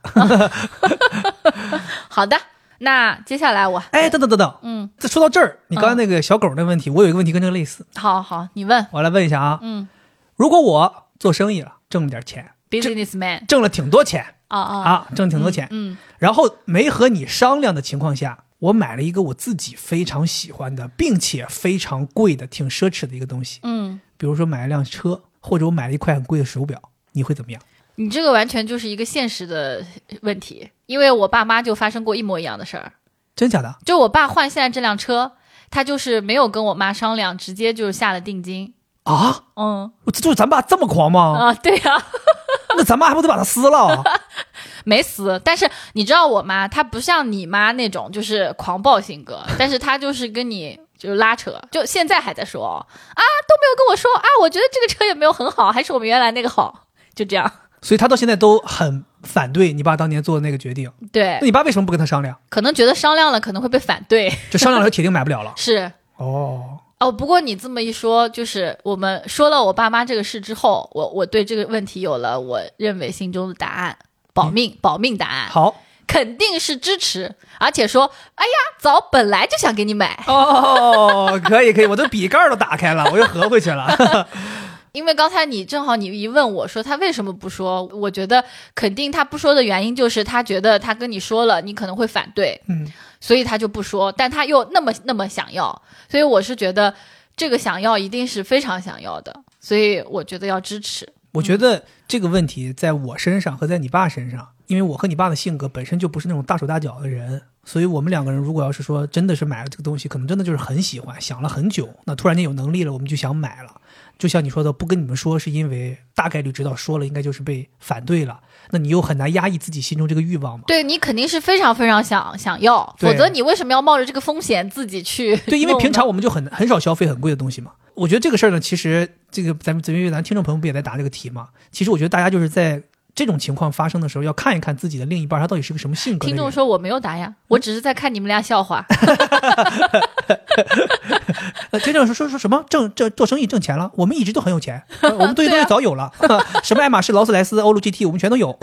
好的。那接下来我哎，等等等等，嗯，这说到这儿，你刚才那个小狗那问题，我有一个问题跟这个类似，好好，你问，我来问一下啊。嗯。如果我做生意了，挣了点钱，，businessman 挣了挺多钱啊啊啊，挣挺多钱，嗯然后没和你商量的情况下，我买了一个我自己非常喜欢的，并且非常贵的、挺奢侈的一个东西，嗯，比如说买一辆车，或者我买了一块很贵的手表，你会怎么样？你这个完全就是一个现实的问题，因为我爸妈就发生过一模一样的事儿。真假的？就我爸换现在这辆车，他就是没有跟我妈商量，直接就是下了定金。啊？嗯这就是咱爸这么狂吗？啊，对呀、那咱妈还不得把它撕了？没撕。但是你知道我妈，她不像你妈那种就是狂暴性格，但是她就是跟你就是拉扯，就现在还在说啊，都没有跟我说啊，我觉得这个车也没有很好，还是我们原来那个好，就这样。所以他到现在都很反对你爸当年做的那个决定。对那，你爸为什么不跟他商量？可能觉得商量了可能会被反对，就商量了，铁定买不了了。是。哦，哦，不过你这么一说，就是我们说了我爸妈这个事之后，我我对这个问题有了我认为心中的答案，保命、保命答案。好，肯定是支持，而且说，哎呀，早本来就想给你买，哦，可以可以，我的笔盖儿都打开了，我又合回去了。因为刚才你正好你一问我说他为什么不说，我觉得肯定他不说的原因就是他觉得他跟你说了，你可能会反对，嗯，所以他就不说，但他又那么那么想要，所以我是觉得这个想要一定是非常想要的，所以我觉得要支持。我觉得这个问题在我身上和在你爸身上，因为我和你爸的性格本身就不是那种大手大脚的人，所以我们两个人如果要是说真的是买了这个东西，可能真的就是很喜欢，想了很久，那突然间有能力了，我们就想买了。就像你说的，不跟你们说，是因为大概率知道说了应该就是被反对了，那你又很难压抑自己心中这个欲望嘛。对你肯定是非常非常想想要，否则你为什么要冒着这个风险自己去？对，因为平常我们就很很少消费很贵的东西嘛。我觉得这个事儿呢，其实这个咱们因为咱听众朋友不也在答这个题嘛？其实我觉得大家就是在这种情况发生的时候，要看一看自己的另一半他到底是个什么性格。听众说我没有答呀，我只是在看你们俩笑话。呃，听众说说说什么挣挣做生意挣钱了，我们一直都很有钱，呃 我们这些东西早有了，什么爱马仕、劳斯莱斯、欧陆 GT，我们全都有。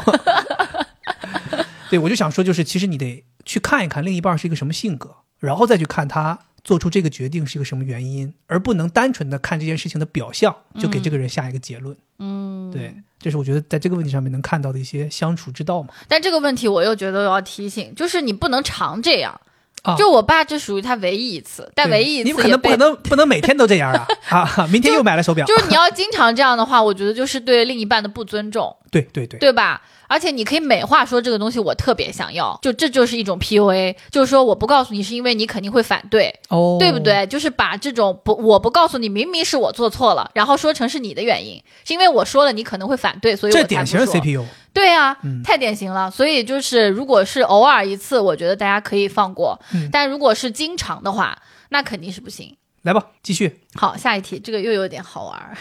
对，我就想说，就是其实你得去看一看另一半是一个什么性格，然后再去看他做出这个决定是一个什么原因，而不能单纯的看这件事情的表象就给这个人下一个结论。嗯，对，这是我觉得在这个问题上面能看到的一些相处之道嘛。但这个问题我又觉得我要提醒，就是你不能常这样。啊就我爸这属于他唯一一次，但唯一一次你可次也被能不可能不能每天都这样啊 啊！明天又买了手表，就是你要经常这样的话，我觉得就是对另一半的不尊重，对对对，对吧？而且你可以美化说这个东西我特别想要，就这就是一种 PUA，就是说我不告诉你是因为你肯定会反对，哦，对不？对？就是把这种不我不告诉你，明明是我做错了，然后说成是你的原因，是因为我说了你可能会反对，所以我典型 CPU。对啊，嗯太典型了。所以就是，如果是偶尔一次，我觉得大家可以放过；嗯但如果是经常的话，那肯定是不行。来吧，继续。好，下一题，这个又有点好玩儿，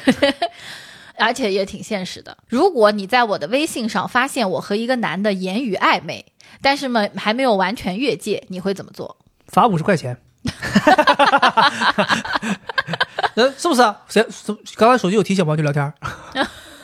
而且也挺现实的。如果你在我的微信上发现我和一个男的言语暧昧，但是呢还没有完全越界，你会怎么做？罚五十块钱。呃，是不是啊？谁？什刚才手机有提醒吗？就聊天儿。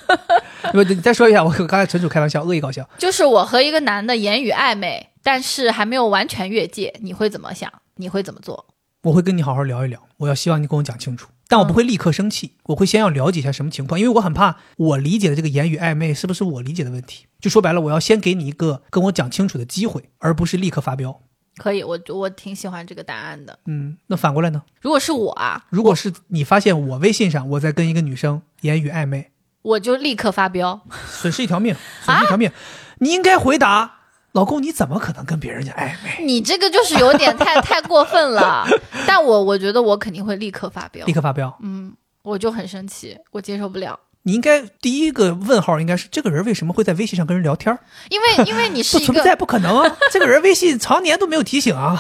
不，你再说一下，我刚才纯属开玩笑，恶意搞笑。就是我和一个男的言语暧昧，但是还没有完全越界，你会怎么想？你会怎么做？我会跟你好好聊一聊，我要希望你跟我讲清楚，但我不会立刻生气，我会先要了解一下什么情况，因为我很怕我理解的这个言语暧昧是不是我理解的问题。就说白了，我要先给你一个跟我讲清楚的机会，而不是立刻发飙。可以，我我挺喜欢这个答案的。嗯，那反过来呢？如果是我啊，如果是你发现我微信上我在跟一个女生言语暧昧，我就立刻发飙。损失一条命，损失一条命，你应该回答老公，你怎么可能跟别人家暧昧？你这个就是有点太 太过分了。但我我觉得我肯定会立刻发飙立，刻发飙。嗯，我就很生气，我接受不了。你应该第一个问号应该是这个人为什么会在微信上跟人聊天？因为因为你是一个，不存在，不可能啊！这个人微信常年都没有提醒啊。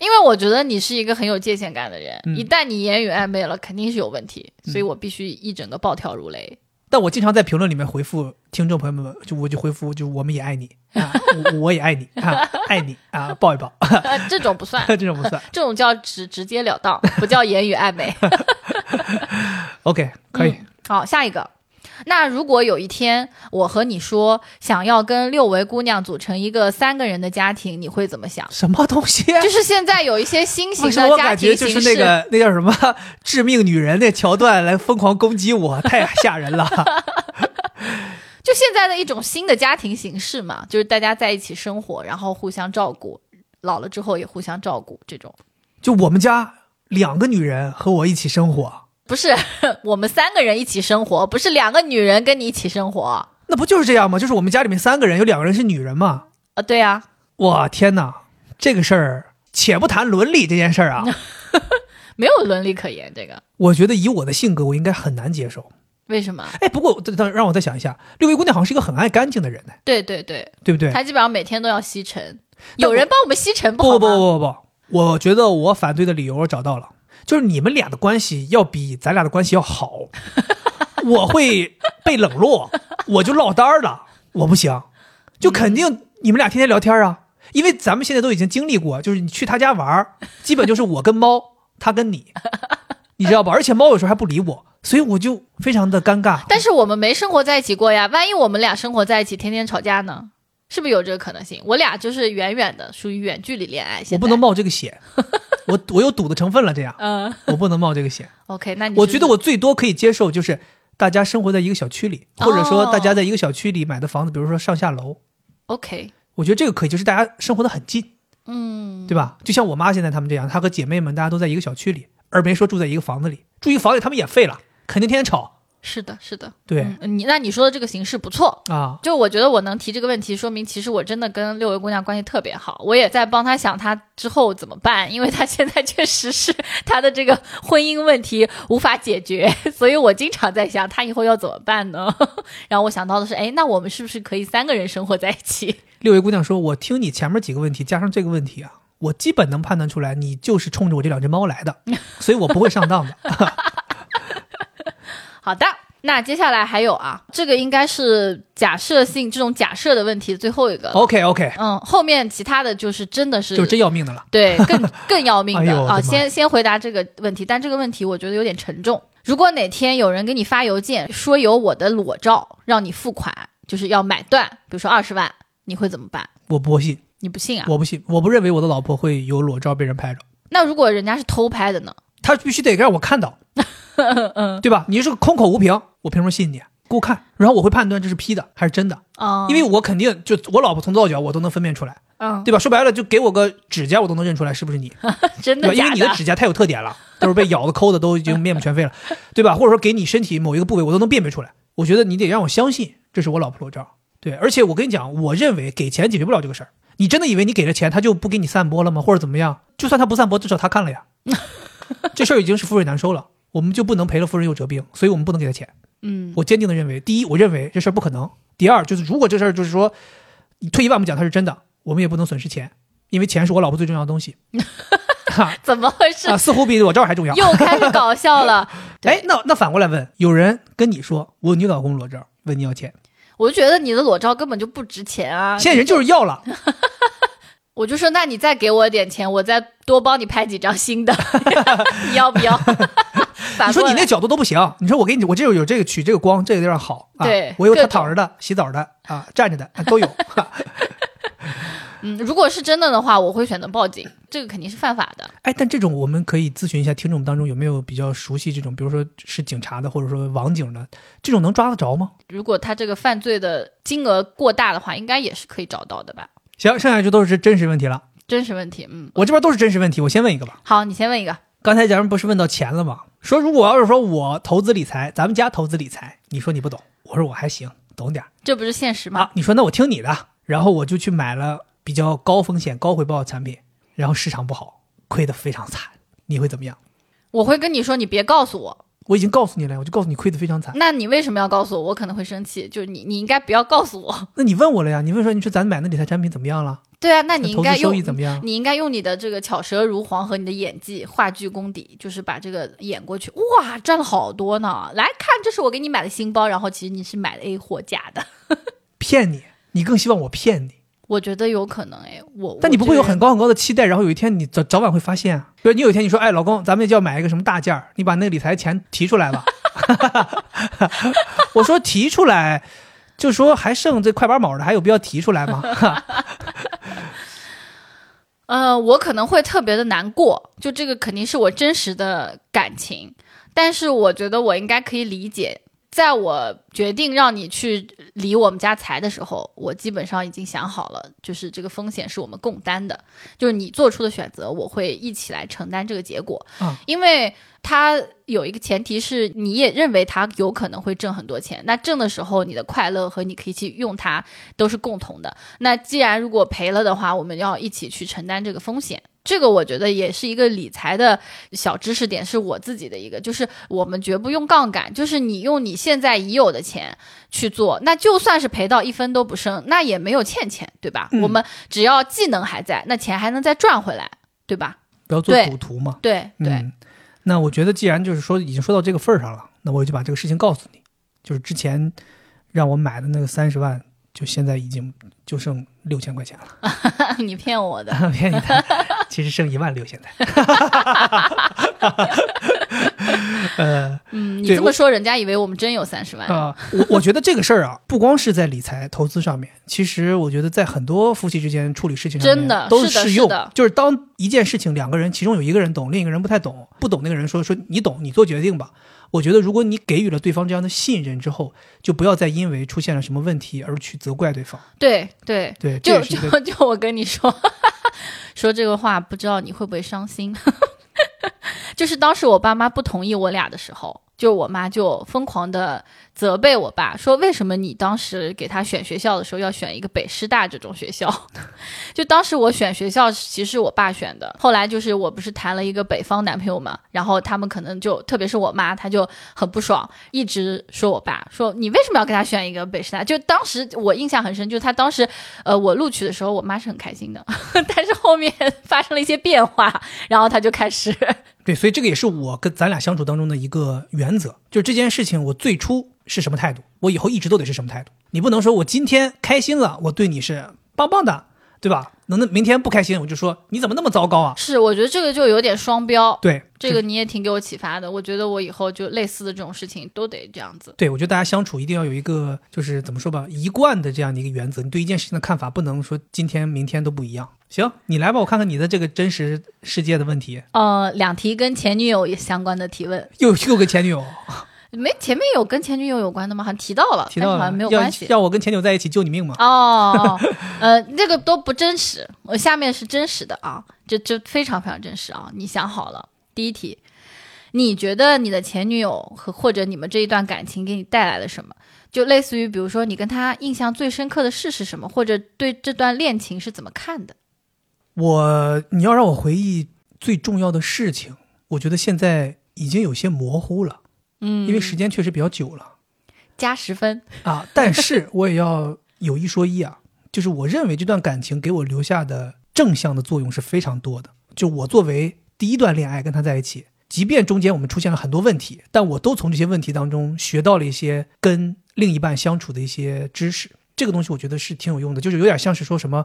因为我觉得你是一个很有界限感的人，嗯一旦你言语暧昧了，肯定是有问题，所以我必须一整个暴跳如雷。但我经常在评论里面回复听众朋友们，就我就回复，就我们也爱你啊，我我也爱你啊，爱你啊，抱一抱，呃，这种不算，这种不算。这种叫直直截了当，不叫言语暧昧。OK，可以。嗯好，下一个。那如果有一天我和你说想要跟六维姑娘组成一个三个人的家庭，你会怎么想？什么东西？就是现在有一些新型为什么我的家感觉就庭形式，是那个那叫什么致命女人那桥段来疯狂攻击我，太吓人了。就现在的一种新的家庭形式嘛，就是大家在一起生活，然后互相照顾，老了之后也互相照顾，这种就我们家两个女人和我一起生活，不是 我们三个人一起生活，不是两个女人跟你一起生活。那不就是这样吗？就是我们家里面三个人，有两个人是女人嘛。啊，对呀、哇，天哪，这个事儿，且不谈伦理这件事儿啊，没有伦理可言。这个我觉得以我的性格，我应该很难接受。为什么？哎，不过等等，让我再想一下，六位姑娘好像是一个很爱干净的人呢，对对对，对不对？她基本上每天都要吸尘，有人帮我们吸尘不不好吗？不不不不，我觉得我反对的理由我找到了，就是你们俩的关系要比咱俩的关系要好，我会被冷落，我就落单儿了，我不行，就肯定你们俩天天聊天啊，因为咱们现在都已经经历过，就是你去他家玩，基本就是我跟猫，他跟你，你知道吧？而且猫有时候还不理我，所以我就非常的尴尬。但是我们没生活在一起过呀，万一我们俩生活在一起，天天吵架呢？是不是有这个可能性？我俩就是远远的，属于远距离恋爱。我不能，冒这个险，我我有赌的成分了，这样嗯我不能冒这个险。OK，那你我是觉得我最多可以接受就是大家生活在一个小区里，或者说大家在一个小区里买的房子，比如说上下楼，OK，我觉得这个可以，就是大家生活的很近，嗯，对吧？就像我妈现在他们这样，她和姐妹们大家都在一个小区里，而没说住在一个房子里，住一个房子里他们也废了，肯定天天吵。是的，是的，对、嗯你那你说的这个形式不错。啊，就我觉得我能提这个问题，说明其实我真的跟六位姑娘关系特别好。我也在帮她想她之后怎么办，因为她现在确实是她的这个婚姻问题无法解决，所以我经常在想她以后要怎么办呢？然后我想到的是，哎，那我们是不是可以三个人生活在一起？六位姑娘说：“我听你前面几个问题加上这个问题啊，我基本能判断出来，你就是冲着我这两只猫来的，所以我不会上当的。好的，那接下来还有啊，这个应该是假设性这种假设的问题最后一个。OK OK，嗯，后面其他的就是真的是就是真要命的了。对，更更要命的 啊！先先回答这个问题，但这个问题我觉得有点沉重。如果哪天有人给你发邮件说有我的裸照让你付款，就是要买断，比如说二十万，你会怎么办？我不信，你不信啊？我不信，我不认为我的老婆会有裸照被人拍着，那如果人家是偷拍的呢？他必须得让我看到，对吧？你是个空口无凭，我凭什么信你？给我看，然后我会判断这是 P 的还是真的，啊、因为我肯定就我老婆从头到脚我都能分辨出来，嗯，对吧？说白了，就给我个指甲，我都能认出来是不是你，对吧？因真的因为你的指甲太有特点了，都是被咬的、抠的，都已经面目全非了，对吧？或者说给你身体某一个部位，我都能辨别出来。我觉得你得让我相信这是我老婆裸照，对。而且我跟你讲，我认为给钱解决不了这个事儿。你真的以为你给了钱，他就不给你散播了吗？或者怎么样？就算他不散播，至少他看了呀。这事儿已经是覆水难收了，我们就不能赔了夫人又折兵，所以我们不能给他钱。嗯我坚定的认为，第一，我认为这事儿不可能；第二，就是如果这事儿就是说，你退一万步讲它是真的，我们也不能损失钱，因为钱是我老婆最重要的东西。哈怎么回事？啊，似乎比裸照还重要。又开始搞笑了。哎，那那反过来问，有人跟你说我有你老公裸照，问你要钱，我就觉得你的裸照根本就不值钱啊！现在人就是要了，我就说，那你再给我点钱，我再多帮你拍几张新的，你 要不要？反你说你那角度都不行，你说我给你，我这有有这个取这个光，这个地方好啊，对我有他躺着的、洗澡的啊、站着的啊都有。嗯，如果是真的的话，我会选择报警，这个肯定是犯法的。哎，但这种我们可以咨询一下听众当中有没有比较熟悉这种，比如说是警察的，或者说网警的，这种能抓得着吗？如果他这个犯罪的金额过大的话，应该也是可以找到的吧？行，剩下就都是真实问题了。真实问题，嗯，我这边都是真实问题，我先问一个吧。好，你先问一个。刚才咱们不是问到钱了吗？说如果要是说我投资理财，咱们家投资理财，你说你不懂，我说我还行，懂点儿这不是现实吗？啊。你说那我听你的，然后我就去买了比较高风险、高回报的产品，然后市场不好，亏得非常惨，你会怎么样？我会跟你说，你别告诉我。我已经告诉你了，我就告诉你亏得非常惨。那你为什么要告诉我？我可能会生气。就是你，你应该不要告诉我。那你问我了呀？你问说你说咱买那理财产品怎么样了？对啊，那你应该用怎么样？你应该用你的这个巧舌如簧和你的演技、话剧功底，就是把这个演过去。哇，赚了好多呢！来看，这是我给你买的新包，然后其实你是买的 A 货假的。骗你，你更希望我骗你？我觉得有可能哎，我但你不会有很高？很高的期待，然后有一天你早早晚会发现啊。比如你有一天你说，哎，老公，咱们就要买一个什么大件儿，你把那个理财钱提出来吧。我说提出来，就说还剩这快八毛的，还有必要提出来吗？呃，我可能会特别的难过，就这个肯定是我真实的感情，但是我觉得我应该可以理解。在我决定让你去理我们家财的时候，我基本上已经想好了，就是这个风险是我们共担的，就是你做出的选择，我会一起来承担这个结果。嗯因为它有一个前提是，你也认为它有可能会挣很多钱，那挣的时候，你的快乐和你可以去用它都是共同的。那既然如果赔了的话，我们要一起去承担这个风险。这个我觉得也是一个理财的小知识点，是我自己的一个，就是我们绝不用杠杆，就是你用你现在已有的钱去做，那就算是赔到一分都不剩，那也没有欠钱，对吧？嗯我们只要技能还在，那钱还能再赚回来，对吧？不要做赌徒嘛。对对，嗯，那我觉得既然就是说已经说到这个份儿上了，那我就把这个事情告诉你，就是之前让我买的那个三十万，就现在已经就剩六千块钱了，你骗我的。骗你的，其实剩一万六现在。呃嗯，你这么说，人家以为我们真有三十万。啊、我我觉得这个事儿啊，不光是在理财投资上面，其实我觉得在很多夫妻之间处理事情上面真的都是的适用。是的就是当一件事情两个人其中有一个人懂，另一个人不太懂，不懂那个人说说你懂，你做决定吧。我觉得如果你给予了对方这样的信任之后，就不要再因为出现了什么问题而去责怪对方。对对，对，这就就就我跟你说，说这个话，不知道你会不会伤心。就是当时我爸妈不同意我俩的时候，就我妈就疯狂的责备我爸，说为什么你当时给他选学校的时候要选一个北师大这种学校？就当时我选学校其实我爸选的，后来就是我不是谈了一个北方男朋友嘛，然后他们可能就特别是我妈，她就很不爽，一直说我爸说你为什么要给他选一个北师大？就当时我印象很深，就是他当时呃我录取的时候，我妈是很开心的，但是后面发生了一些变化，然后他就开始对，所以这个也是我跟咱俩相处当中的一个原则，就是这件事情我最初是什么态度，我以后一直都得是什么态度。你不能说我今天开心了，我对你是棒棒的，对吧？能那明天不开心，我就说你怎么那么糟糕啊？是，我觉得这个就有点双标。对，这个你也挺给我启发的，我觉得我以后就类似的这种事情都得这样子。对，我觉得大家相处一定要有一个，就是怎么说吧，一贯的这样的一个原则。你对一件事情的看法不能说今天明天都不一样。行，你来吧，我看看你的这个真实世界的问题。呃，两题跟前女友也相关的提问，又又跟前女友没前面有跟前女友有关的吗？好像提到了，提到了，但是好像没有关系。要我跟前女友在一起救你命吗？哦，呃，这个都不真实，我下面是真实的啊，这这非常非常真实啊。你想好了，第一题，你觉得你的前女友和或者你们这一段感情给你带来了什么？就类似于，比如说你跟他印象最深刻的事是什么，或者对这段恋情是怎么看的？我你要让我回忆最重要的事情，我觉得现在已经有些模糊了，嗯，因为时间确实比较久了加十分，啊。但是我也要有一说一啊，就是我认为这段感情给我留下的正向的作用是非常多的。就我作为第一段恋爱跟他在一起，即便中间我们出现了很多问题，但我都从这些问题当中学到了一些跟另一半相处的一些知识。这个东西我觉得是挺有用的，就是有点像是说什么。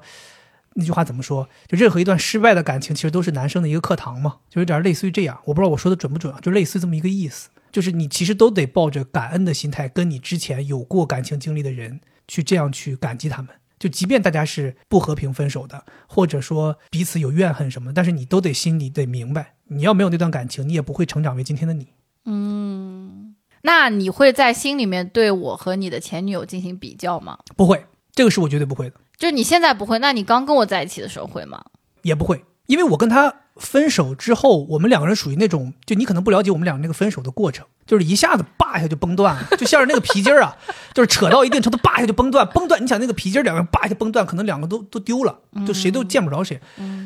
那句话怎么说？就任何一段失败的感情，其实都是男生的一个课堂嘛，就有点类似于这样。我不知道我说的准不准啊，就类似这么一个意思。就是你其实都得抱着感恩的心态，跟你之前有过感情经历的人去这样去感激他们。就即便大家是不和平分手的，或者说彼此有怨恨什么，但是你都得心里得明白，你要没有那段感情，你也不会成长为今天的你。嗯那你会在心里面对我和你的前女友进行比较吗？不会，这个是我绝对不会的，就你现在不会，那你刚跟我在一起的时候会吗？也不会，因为我跟他分手之后，我们两个人属于那种，就你可能不了解我们俩那个分手的过程，就是一下子叭一下就崩断了，就像是那个皮筋儿啊，就是扯到一定程度，叭一下就崩断，崩断，你想那个皮筋儿两个人叭一下崩断，可能两个都都丢了，就谁都见不着谁。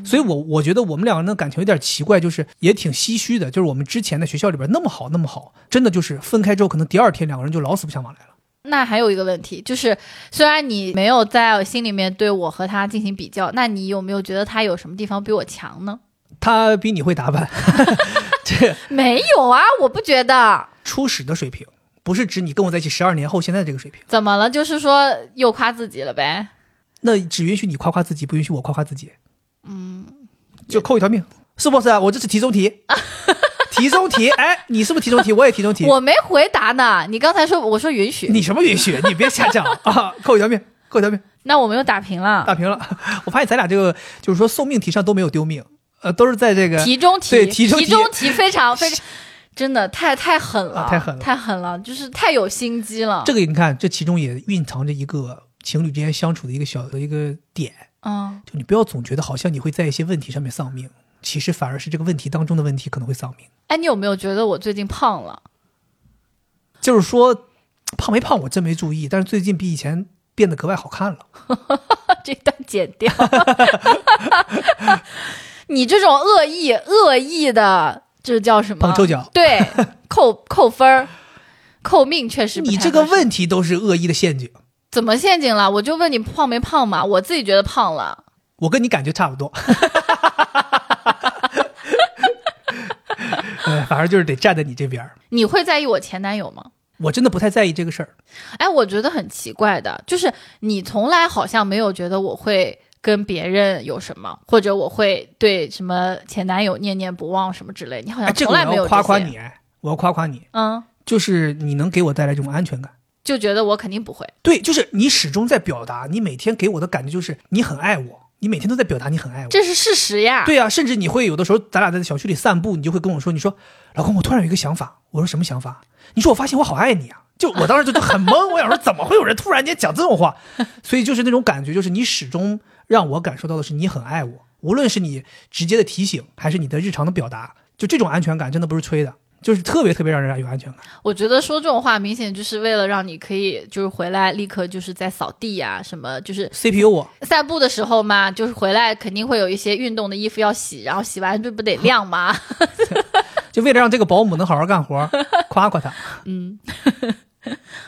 所以我我觉得我们两个人的感情有点奇怪，就是也挺唏嘘的，就是我们之前在学校里边那么好那么好，真的就是分开之后，可能第二天两个人就老死不相往来了。那还有一个问题，就是虽然你没有在心里面对我和他进行比较，那你有没有觉得他有什么地方比我强呢？他比你会打扮，这没有啊，我不觉得。初始的水平，不是指你跟我在一起十二年后现在这个水平。怎么了？就是说又夸自己了呗？那只允许你夸夸自己，不允许我夸夸自己。嗯，就扣一条命，是不是啊？我这是题中题，题中题。哎，你是不是题中题？我也题中题。我没回答呢。你刚才说我说允许，你什么允许？你别瞎讲啊！扣一条命，扣一条命，那我们又打平了。打平了。我发现咱俩这个就是说送命题上都没有丢命，呃，都是在这个题中题，对题中题题非常非常，真的太太狠了，啊太狠了太狠了，就是太有心机了。这个你看，这其中也蕴藏着一个情侣之间相处的一个小的一个点，嗯，就你不要总觉得好像你会在一些问题上面丧命，其实反而是这个问题当中的问题可能会丧命。哎，你有没有觉得我最近胖了？就是说，胖没胖我真没注意，但是最近比以前变得格外好看了。这段剪掉。你这种恶意恶意的，这叫什么？捧臭脚对，扣扣分儿，扣命，确实你这个问题都是恶意的陷阱，怎么陷阱了？我就问你胖没胖嘛？我自己觉得胖了。我跟你感觉差不多。呃，反正就是得站在你这边儿。你会在意我前男友吗？我真的不太在意这个事儿，哎，我觉得很奇怪的，就是你从来好像没有觉得我会跟别人有什么，或者我会对什么前男友念念不忘什么之类，你好哎，像从来没有夸夸你，哎，我要夸夸你，嗯，就是你能给我带来这种安全感。就觉得我肯定不会。对，就是你始终在表达，你每天给我的感觉就是你很爱我，你每天都在表达你很爱我。这是事实呀。对呀、甚至你会有的时候，咱俩在小区里散步，你就会跟我说，你说老公，我突然有一个想法。我说什么想法？你说我发现我好爱你啊！就我当时就就很懵，我想说怎么会有人突然间讲这种话？所以就是那种感觉，就是你始终让我感受到的是你很爱我，无论是你直接的提醒，还是你的日常的表达，就这种安全感真的不是吹的，就是特别特别让人有安全感。我觉得说这种话，明显就是为了让你可以就是回来立刻就是在扫地呀、什么就是 CPU 我散步的时候嘛，就是回来肯定会有一些运动的衣服要洗，然后洗完这不得 晾吗？就为了让这个保姆能好好干活，夸夸他。嗯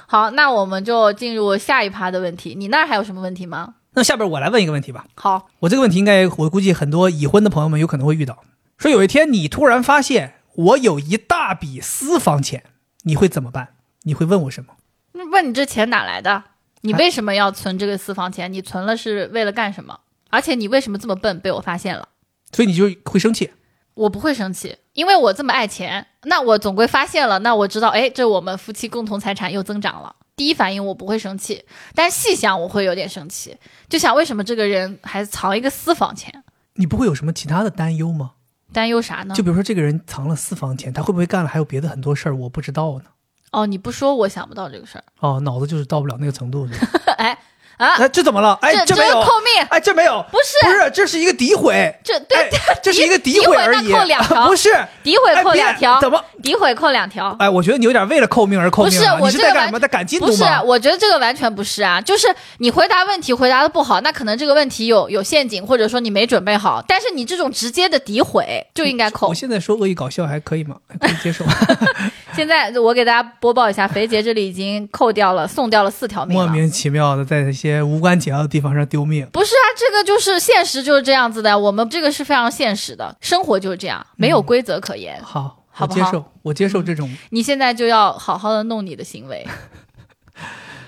好，那我们就进入下一趴的问题。你那儿还有什么问题吗？那下边我来问一个问题吧。好，我这个问题应该，我估计很多已婚的朋友们有可能会遇到。说有一天你突然发现我有一大笔私房钱，你会怎么办？你会问我什么？那问你这钱哪来的？你为什么要存这个私房钱？你存了是为了干什么？而且你为什么这么笨？被我发现了。所以你就会生气。我不会生气，因为我这么爱钱，那我总归发现了，那我知道，哎，这我们夫妻共同财产又增长了。第一反应我不会生气，但细想我会有点生气，就想为什么这个人还藏一个私房钱？你不会有什么其他的担忧吗？担忧啥呢就？比如说这个人藏了私房钱，他会不会干了还有别的很多事儿我不知道呢？哦，你不说我想不到这个事儿。哦，脑子就是到不了那个程度。是吧 哎啊，哎，这怎么了？哎，这没有。扣命，哎，这没有，不是不是，这是一个诋毁。这对哎，这是一个诋诋毁而已，扣两条 不是诋毁扣两条，怎么？诋毁扣两条。哎，我觉得你有点为了扣命而扣命。不是我这个干什么？在赶进度不是，我觉得这个完全不是啊，就是你回答问题回答的不好，那可能这个问题有有陷阱，或者说你没准备好。但是你这种直接的诋毁就应该扣我。现在说恶意搞笑还可以吗？还 可以接受。现在我给大家播报一下，肥杰这里已经扣掉了，送掉了四条命。莫名其妙的在一些无关紧要的地方上丢命。不是啊，这个就是现实就是这样子的，我们这个是非常现实的，生活就是这样，没有规则可言。好，好不好我接受，我接受这种。你现在就要好好的弄你的行为，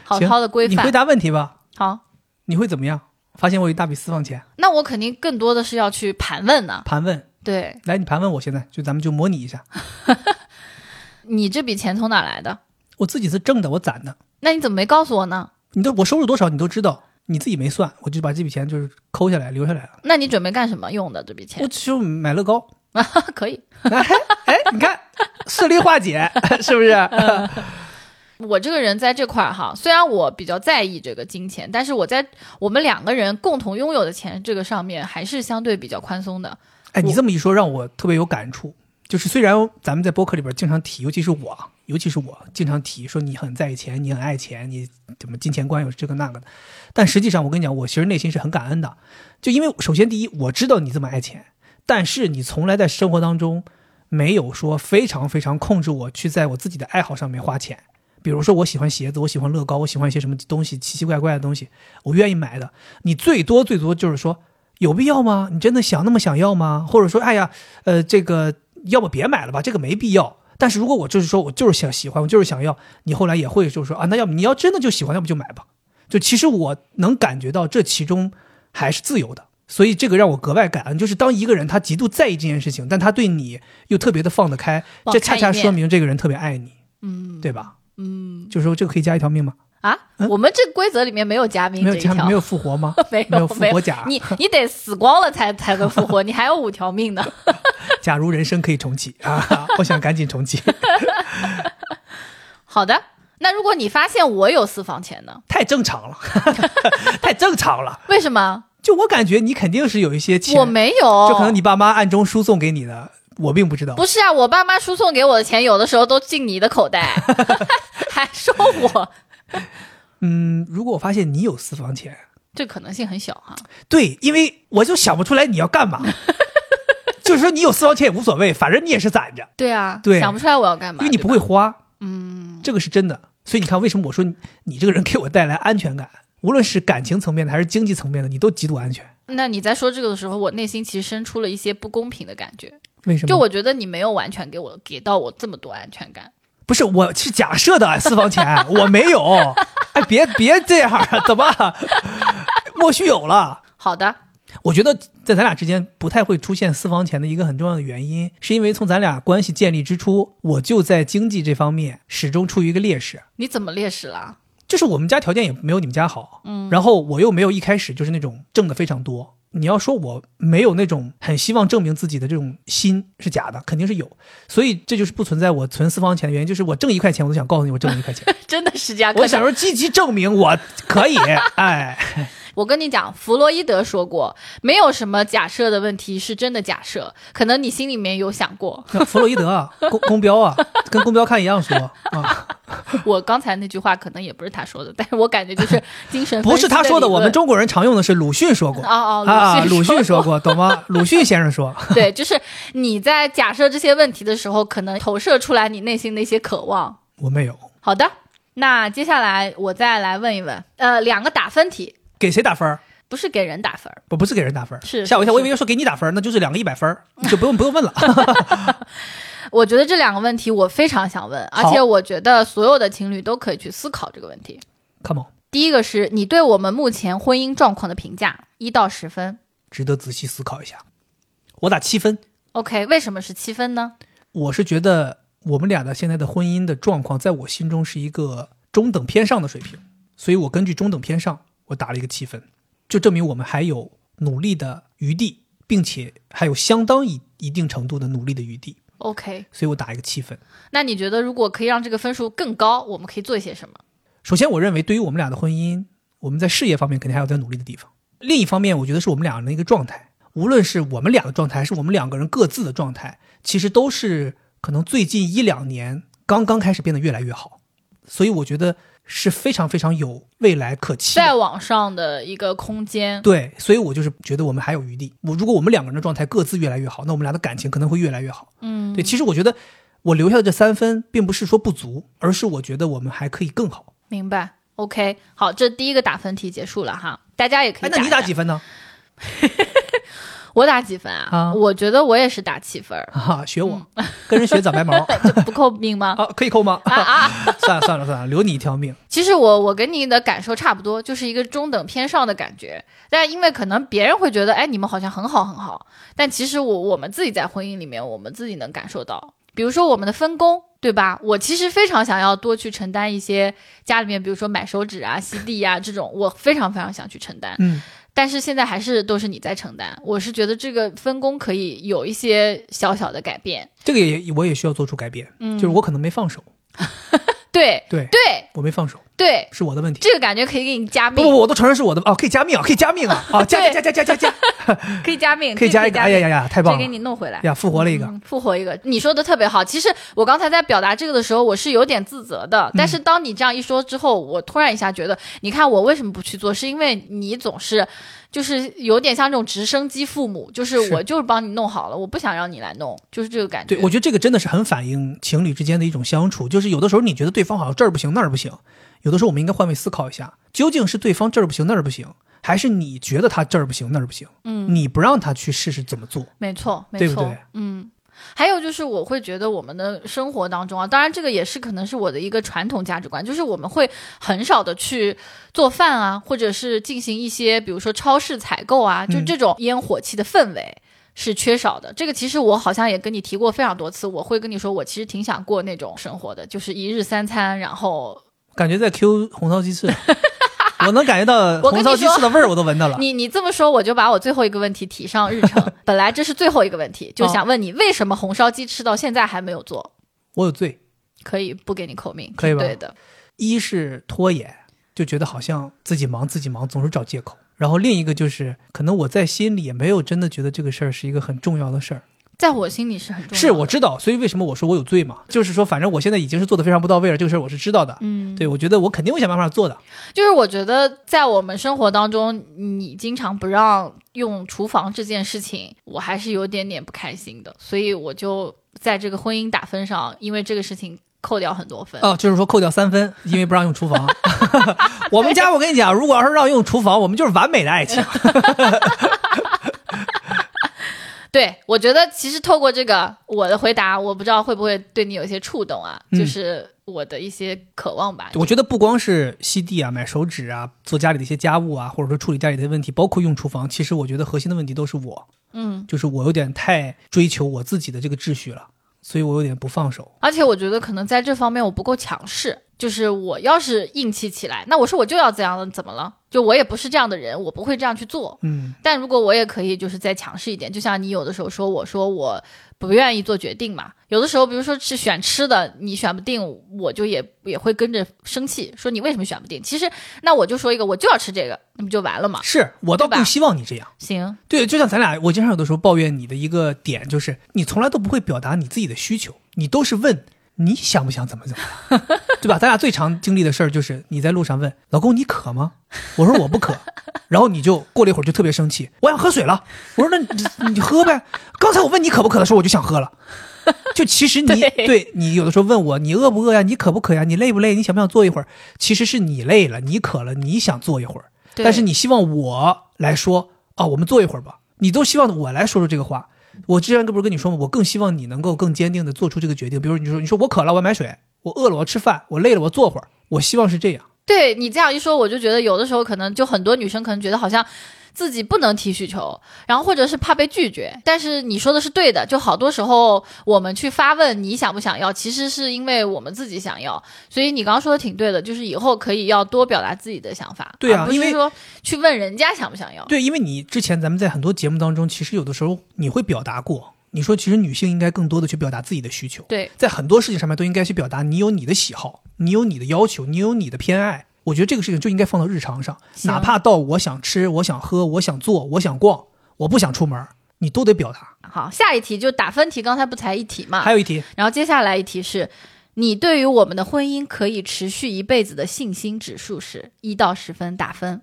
好好的规范。你回答问题吧。好，你会怎么样？发现我有一大笔私房钱，那我肯定更多的是要去盘问呢。盘问。对来，你盘问我，现在就咱们就模拟一下。你这笔钱从哪来的？我自己是挣的，我攒的。那你怎么没告诉我呢？你都我收入多少，你都知道，你自己没算，我就把这笔钱就是抠下来留下来了。那你准备干什么用的这笔钱我钱？就买乐高。啊 可以，哎，哎你看，势利化解是不是？我这个人在这块儿哈，虽然我比较在意这个金钱，但是我在我们两个人共同拥有的钱这个上面，还是相对比较宽松的。哎，你这么一说，让我特别有感触。就是虽然咱们在播客里边经常提，尤其是我，尤其是我经常提说你很在意钱，你很爱钱，你怎么金钱观有这个那个的，但实际上我跟你讲，我其实内心是很感恩的。就因为首先第一，我知道你这么爱钱，但是你从来在生活当中没有说非常非常控制我去在我自己的爱好上面花钱。比如说我喜欢鞋子，我喜欢乐高，我喜欢一些什么东西奇奇怪怪的东西，我愿意买的。你最多最多就是说有必要吗？你真的想那么想要吗？或者说，哎呀，呃，这个要不别买了吧，这个没必要。但是如果我就是说我就是想喜欢，我就是想要，你后来也会就是说啊，那要不你要真的就喜欢，要不就买吧。就其实我能感觉到这其中还是自由的，所以这个让我格外感恩。就是当一个人他极度在意这件事情，但他对你又特别的放得开，这恰恰说明这个人特别爱你，嗯对吧？嗯就是说这个可以加一条命吗？啊，嗯我们这规则里面没有加命没这一条，有加没有复活吗？没有复活甲。你你得死光了才才能复活，你还有五条命呢。假如人生可以重启啊，我想赶紧重启。好的，那如果你发现我有私房钱呢？太正常了，太正常了。为什么？就我感觉你肯定是有一些钱，我没有，就可能你爸妈暗中输送给你的，我并不知道。不是啊，我爸妈输送给我的钱，有的时候都进你的口袋，还说我，嗯，如果我发现你有私房钱，这可能性很小哈。对，因为我就想不出来你要干嘛。就是说你有私房钱也无所谓，反正你也是攒着，对啊，对想不出来我要干嘛，因为你不。会花，嗯，这个是真的。所以你看，为什么我说你你这个人给我带来安全感，无论是感情层面的还是经济层面的，你都极度安全。那你在说这个的时候，我内心其实生出了一些不公平的感觉，为什么？就我觉得你没有完全给我给到我这么多安全感。不是，我是假设的 私房钱，我没有。哎，别别这样，怎么莫须有了？好的，我觉得在咱俩之间不太会出现私房钱的一个很重要的原因，是因为从咱俩关系建立之初，我就在经济这方面始终处于一个劣势。你怎么劣势了？就是我们家条件也没有你们家好，嗯，然后我又没有一开始就是那种挣的非常多。你要说我没有那种很希望证明自己的这种心是假的，肯定是有。所以这就是不存在我存私房钱的原因，就是我挣一块钱，我都想告诉你我挣了一块钱，真的是这样。我想说积极证明我可以，哎。我跟你讲，弗洛伊德说过，没有什么假设的问题是真的假设，可能你心里面有想过。弗洛伊德啊，公公标啊，跟公标看一样说啊。我刚才那句话可能也不是他说的，但是我感觉就是精神不是他说的，我们中国人常用的是鲁迅说过。哦哦，啊，鲁迅说过，懂吗？鲁迅先生说。对，就是你在假设这些问题的时候，可能投射出来你内心的一些渴望。我没有。好的，那接下来我再来问一问，呃，两个打分题。给谁打分？不是给人打分，不不是给人打分，是吓我一跳，我以为要说给你打分，那就是两个一百分，就不用不用问了。我觉得这两个问题我非常想问，而且我觉得所有的情侣都可以去思考这个问题。Come on，第一个是你对我们目前婚姻状况的评价，一到十分，值得仔细思考一下。我打七分。OK，为什么是七分呢？我是觉得我们俩的现在的婚姻的状况，在我心中是一个中等偏上的水平，所以我根据中等偏上。我打了一个七分，就证明我们还有努力的余地，并且还有相当一一定程度的努力的余地。OK，所以我打一个七分。那你觉得如果可以让这个分数更高，我们可以做一些什么？首先，我认为对于我们俩的婚姻，我们在事业方面肯定还有在努力的地方。另一方面，我觉得是我们俩人的一个状态，无论是我们俩的状态，还是我们两个人各自的状态，其实都是可能最近一两年刚刚开始变得越来越好。所以我觉得。是非常非常有未来可期，再往上的一个空间。对，所以我就是觉得我们还有余地。我如果我们两个人的状态各自越来越好，那我们俩的感情可能会越来越好。嗯，对。其实我觉得我留下的这三分，并不是说不足，而是我觉得我们还可以更好。明白？OK，好，这第一个打分题结束了哈，大家也可以。那你打几分呢？我打几分啊？我觉得我也是打七分啊。学我，跟人学长白毛，这不扣命吗？啊，可以扣吗？啊啊！算了算了算了，留你一条命。其实我我跟你的感受差不多，就是一个中等偏上的感觉。但因为可能别人会觉得，哎，你们好像很好很好。但其实我我们自己在婚姻里面，我们自己能感受到，比如说我们的分工，对吧？我其实非常想要多去承担一些家里面，比如说买手纸啊、吸地啊这种，我非常非常想去承担。嗯。但是现在还是都是你在承担，我是觉得这个分工可以有一些小小的改变，这个也我也需要做出改变，嗯，就是我可能没放手，对对对，我没放手。对，是我的问题。这个感觉可以给你加命。不不，我都承认是我的哦，可以加命啊，可以加命啊，啊，加加加加加加，可以加命，可以加一个。哎呀呀呀，太棒了！给你弄回来呀，复活了一个，复活一个。你说的特别好。其实我刚才在表达这个的时候，我是有点自责的。但是当你这样一说之后，我突然一下觉得，你看我为什么不去做？是因为你总是就是有点像这种直升机父母，就是我就是帮你弄好了，我不想让你来弄，就是这个感觉。对，我觉得这个真的是很反映情侣之间的一种相处，就是有的时候你觉得对方好像这儿不行那儿不行。有的时候我们应该换位思考一下，究竟是对方这儿不行那儿不行，还是你觉得他这儿不行那儿不行？嗯，你不让他去试试怎么做？没错，对不对？嗯，还有就是我会觉得我们的生活当中啊，当然这个也是可能是我的一个传统价值观，就是我们会很少的去做饭啊，或者是进行一些比如说超市采购啊，就这种烟火气的氛围是缺少的。这个其实我好像也跟你提过非常多次，我会跟你说我其实挺想过那种生活的，就是一日三餐，然后。感觉在 Q 红烧鸡翅，我能感觉到 红烧鸡翅的味儿，我都闻到了。你你这么说，我就把我最后一个问题提上日程。本来这是最后一个问题，就想问你，为什么红烧鸡翅到现在还没有做？我有罪，可以不给你扣命，可以吧？对的，一是拖延，就觉得好像自己忙自己忙，总是找借口。然后另一个就是，可能我在心里也没有真的觉得这个事儿是一个很重要的事儿。在我心里是很重要，是我知道，所以为什么我说我有罪嘛？就是说，反正我现在已经是做的非常不到位了，这个事儿我是知道的。嗯，对，我觉得我肯定会想办法做的。就是我觉得在我们生活当中，你经常不让用厨房这件事情，我还是有点点不开心的。所以我就在这个婚姻打分上，因为这个事情扣掉很多分。哦，就是说扣掉三分，因为不让用厨房。我们家我跟你讲，如果要是让用厨房，我们就是完美的爱情。对，我觉得其实透过这个我的回答，我不知道会不会对你有一些触动啊，嗯就是我的一些渴望吧。我觉得不光是吸地啊、买手纸啊、做家里的一些家务啊，或者说处理家里的问题，包括用厨房，其实我觉得核心的问题都是我，嗯，就是我有点太追求我自己的这个秩序了，所以我有点不放手。而且我觉得可能在这方面我不够强势，就是我要是硬气起来，那我说我就要这样了，怎么了？就我也不是这样的人，我不会这样去做。嗯，但如果我也可以，就是再强势一点，就像你有的时候说我说我不愿意做决定嘛，有的时候比如说是选吃的，你选不定，我就也也会跟着生气，说你为什么选不定？其实那我就说一个，我就要吃这个，那不就完了吗？是我倒对吧更希望你这样。行，对，就像咱俩，我经常有的时候抱怨你的一个点，就是你从来都不会表达你自己的需求，你都是问你想不想怎么怎么样，对吧？咱俩最常经历的事儿就是你在路上问老公你渴吗？我说我不渴，然后你就过了一会儿就特别生气，我想喝水了。我说那你你喝呗，刚才我问你渴不渴的时候我就想喝了。就其实你对你有的时候问我你饿不饿呀？你渴不渴呀？你累不累？你想不想坐一会儿？其实是你累了，你渴了，你想坐一会儿。但是你希望我来说啊，我们坐一会儿吧。你都希望我来说出这个话。我之前不是跟你说吗？我更希望你能够更坚定的做出这个决定。比如你说，你说我渴了，我要买水；我饿了，我要吃饭；我累了，我坐会儿。我希望是这样。对你这样一说，我就觉得有的时候可能就很多女生可能觉得好像自己不能提需求，然后或者是怕被拒绝。但是你说的是对的，就好多时候我们去发问你想不想要，其实是因为我们自己想要。所以你刚刚说的挺对的，就是以后可以要多表达自己的想法，对啊不是说去问人家想不想要。对，因为你之前咱们在很多节目当中，其实有的时候你会表达过，你说其实女性应该更多的去表达自己的需求。对在很多事情上面都应该去表达你有你的喜好，你有你的要求，你有你的偏爱。我觉得这个事情就应该放到日常上，哪怕到我想吃、我想喝、我想做、我想逛、我不想出门，你都得表达。好，下一题就打分题，刚才不才一题嘛？还有一题，然后接下来一题是，你对于我们的婚姻可以持续一辈子的信心指数是一到十分打分，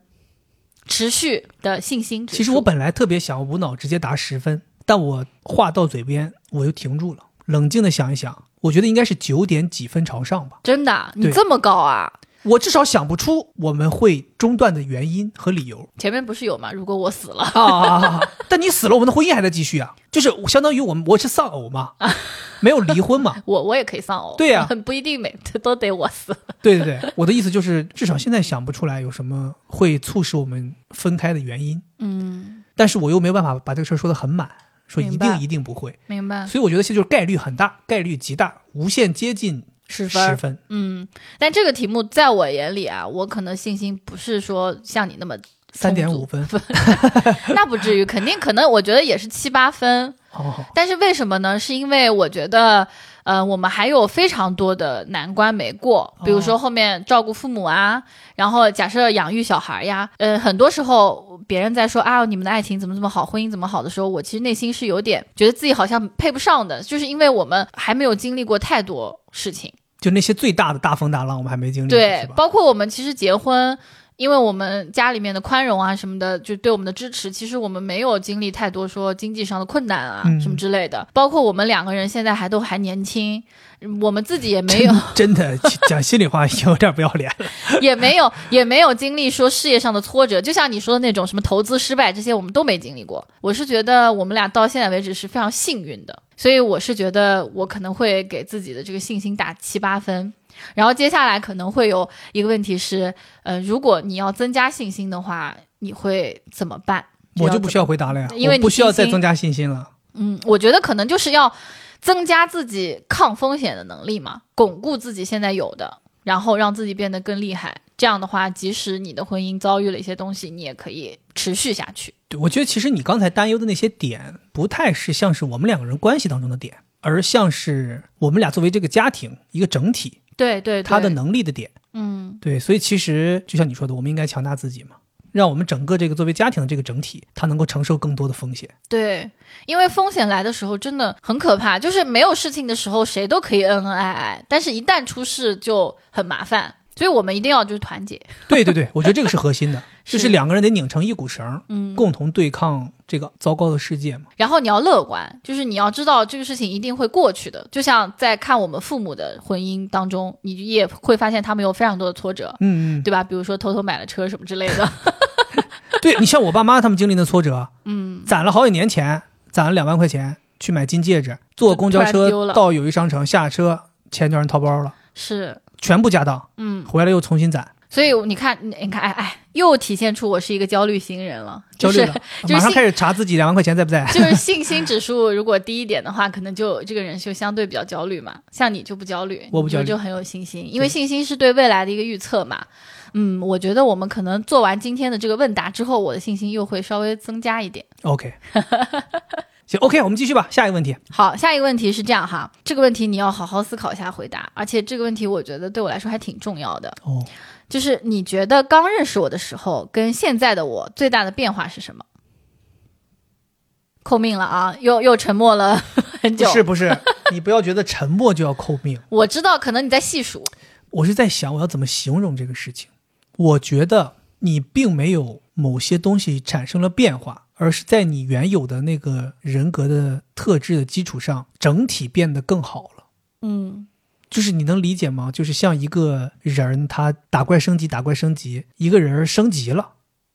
持续的信心指数。其实我本来特别想无脑直接答十分，但我话到嘴边我又停住了，冷静的想一想，我觉得应该是九点几分朝上吧。真的啊，你这么高啊？我至少想不出我们会中断的原因和理由。前面不是有吗？如果我死了，但你死了，我们的婚姻还在继续啊，就是相当于我们我是丧偶嘛，没有离婚嘛。我我也可以丧偶。对呀。不一定每都得我死。对对对，我的意思就是，至少现在想不出来有什么会促使我们分开的原因，嗯，但是我又没有办法把这个事儿说得很满，说一定一定不会，明白。所以我觉得现在就是概率很大，概率极大，无限接近十分十分。嗯，但这个题目在我眼里啊，我可能信心不是说像你那么三点五分，那不至于，肯定可能我觉得也是七八分。哦，但是为什么呢？是因为我觉得，呃，我们还有非常多的难关没过，比如说后面照顾父母啊，然后假设养育小孩呀，呃，很多时候别人在说啊，你们的爱情怎么怎么好，婚姻怎么好的时候，我其实内心是有点觉得自己好像配不上的，就是因为我们还没有经历过太多事情。就那些最大的大风大浪，我们还没经历？对包括我们其实结婚，因为我们家里面的宽容啊什么的，就对我们的支持，其实我们没有经历太多说经济上的困难啊、嗯什么之类的。包括我们两个人现在还都还年轻，我们自己也没有真的讲心里话，有点不要脸了。也没有也没有经历说事业上的挫折，就像你说的那种什么投资失败这些，我们都没经历过。我是觉得我们俩到现在为止是非常幸运的，所以我是觉得我可能会给自己的这个信心打七八分。然后接下来可能会有一个问题是，呃，如果你要增加信心的话，你会怎么办？我就不需要要回答了呀，因为你不需要再增加信心了。嗯，我觉得可能就是要增加自己抗风险的能力嘛，巩固自己现在有的，然后让自己变得更厉害。这样的话，即使你的婚姻遭遇了一些东西，你也可以持续下去。对，我觉得其实你刚才担忧的那些点，不太是像是我们两个人关系当中的点，而像是我们俩作为这个家庭一个整体，对对对，他的能力的点。嗯，对，所以其实就像你说的，我们应该强大自己嘛，让我们整个这个作为家庭的这个整体，它能够承受更多的风险。对，因为风险来的时候真的很可怕，就是没有事情的时候谁都可以恩恩爱爱，但是一旦出事就很麻烦，所以我们一定要就是团结。对对对，我觉得这个是核心的，就是是两个人得拧成一股绳，嗯，共同对抗这个糟糕的世界嘛。然后你要乐观，就是你要知道这个事情一定会过去的。就像在看我们父母的婚姻当中，你也会发现他们有非常多的挫折，嗯嗯，对吧？比如说偷偷买了车什么之类的。对你像我爸妈他们经历的挫折，嗯，攒了好几年钱，攒了两万块钱去买金戒指，坐公交车了到友谊商城下车，钱就让人掏包了，是，全部家当，嗯，回来又重新攒，所以你看，你看，哎哎，又体现出我是一个焦虑型人了，就是焦虑了，就是信马上开始查自己两万块钱在不在。就是信心指数如果低一点的话，可能就这个人就相对比较焦虑嘛。像你就不焦虑，我不焦虑你就就很有信心，因为信心是对未来的一个预测嘛。嗯，我觉得我们可能做完今天的这个问答之后，我的信心又会稍微增加一点。OK，行，OK，我们继续吧，下一个问题。好，下一个问题是这样哈，这个问题你要好好思考一下回答，而且这个问题我觉得对我来说还挺重要的，哦，就是你觉得刚认识我的时候跟现在的我最大的变化是什么？扣命了啊，又又沉默了 很不久。是不是，你不要觉得沉默就要扣命。我知道，可能你在细数，我是在想我要怎么形容这个事情。我觉得你并没有某些东西产生了变化，而是在你原有的那个人格的特质的基础上，整体变得更好了。嗯，就是你能理解吗？就是像一个人，他打怪升级，打怪升级，一个人升级了，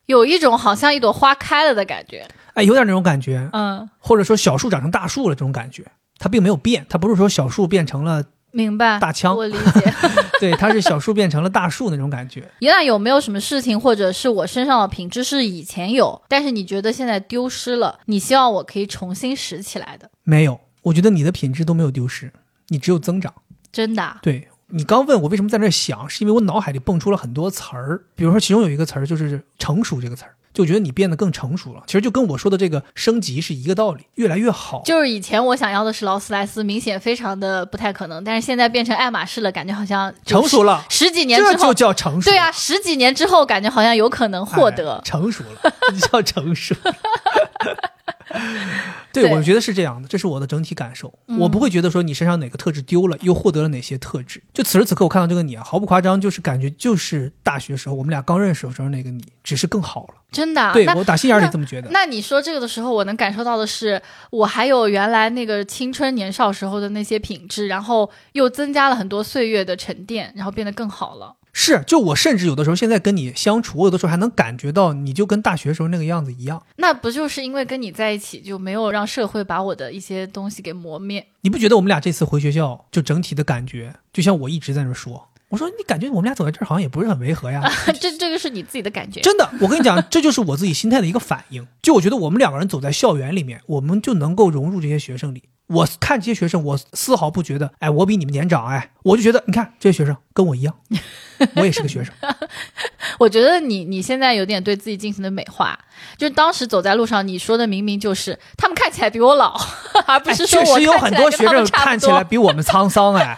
有一种好像一朵花开了的感觉。哎，有点那种感觉，嗯，或者说小树长成大树了这种感觉。它并没有变，它不是说小树变成了，明白。大枪我理解。对，它是小树变成了大树那种感觉。一旦有没有什么事情，或者是我身上的品质是以前有，但是你觉得现在丢失了，你希望我可以重新拾起来的？没有，我觉得你的品质都没有丢失，你只有增长。真的啊？对你刚问我为什么在那想，是因为我脑海里蹦出了很多词儿，比如说其中有一个词儿就是“成熟”这个词儿，就觉得你变得更成熟了。其实就跟我说的这个升级是一个道理，越来越好。就是以前我想要的是劳斯莱斯，明显非常的不太可能，但是现在变成爱马仕了，感觉好像成熟了，十几年这就之后，叫成熟。对啊，，十几年之后感觉好像有可能获得哎。成熟了，这叫成熟。对，我觉得是这样的，这是我的整体感受。嗯我不会觉得说你身上哪个特质丢了，又获得了哪些特质。就此时此刻，我看到这个你啊，毫不夸张，就是感觉就是大学时候我们俩刚认识的时候那个你，只是更好了。真的啊、对我打心眼里这么觉得。那你说这个的时候，我能感受到的是，我还有原来那个青春年少时候的那些品质，然后又增加了很多岁月的沉淀，然后变得更好了。是，就我甚至有的时候现在跟你相处，我有的时候还能感觉到你就跟大学时候那个样子一样。那不就是因为跟你在一起，就没有让社会把我的一些东西给磨灭？你不觉得我们俩这次回学校就整体的感觉，就像我一直在那说，我说你感觉我们俩走在这儿好像也不是很违和呀。这这个是你自己的感觉。真的，我跟你讲，这就是我自己心态的一个反应。就我觉得我们两个人走在校园里面，我们就能够融入这些学生里。我看这些学生，我丝毫不觉得，哎，我比你们年长，哎，我就觉得，你看这些学生跟我一样，我也是个学生。我觉得你你现在有点对自己进行的美化，就是当时走在路上，你说的明明就是他们看起来比我老，而不哎，是说我确实有很多学生看起来比我们沧桑，哎，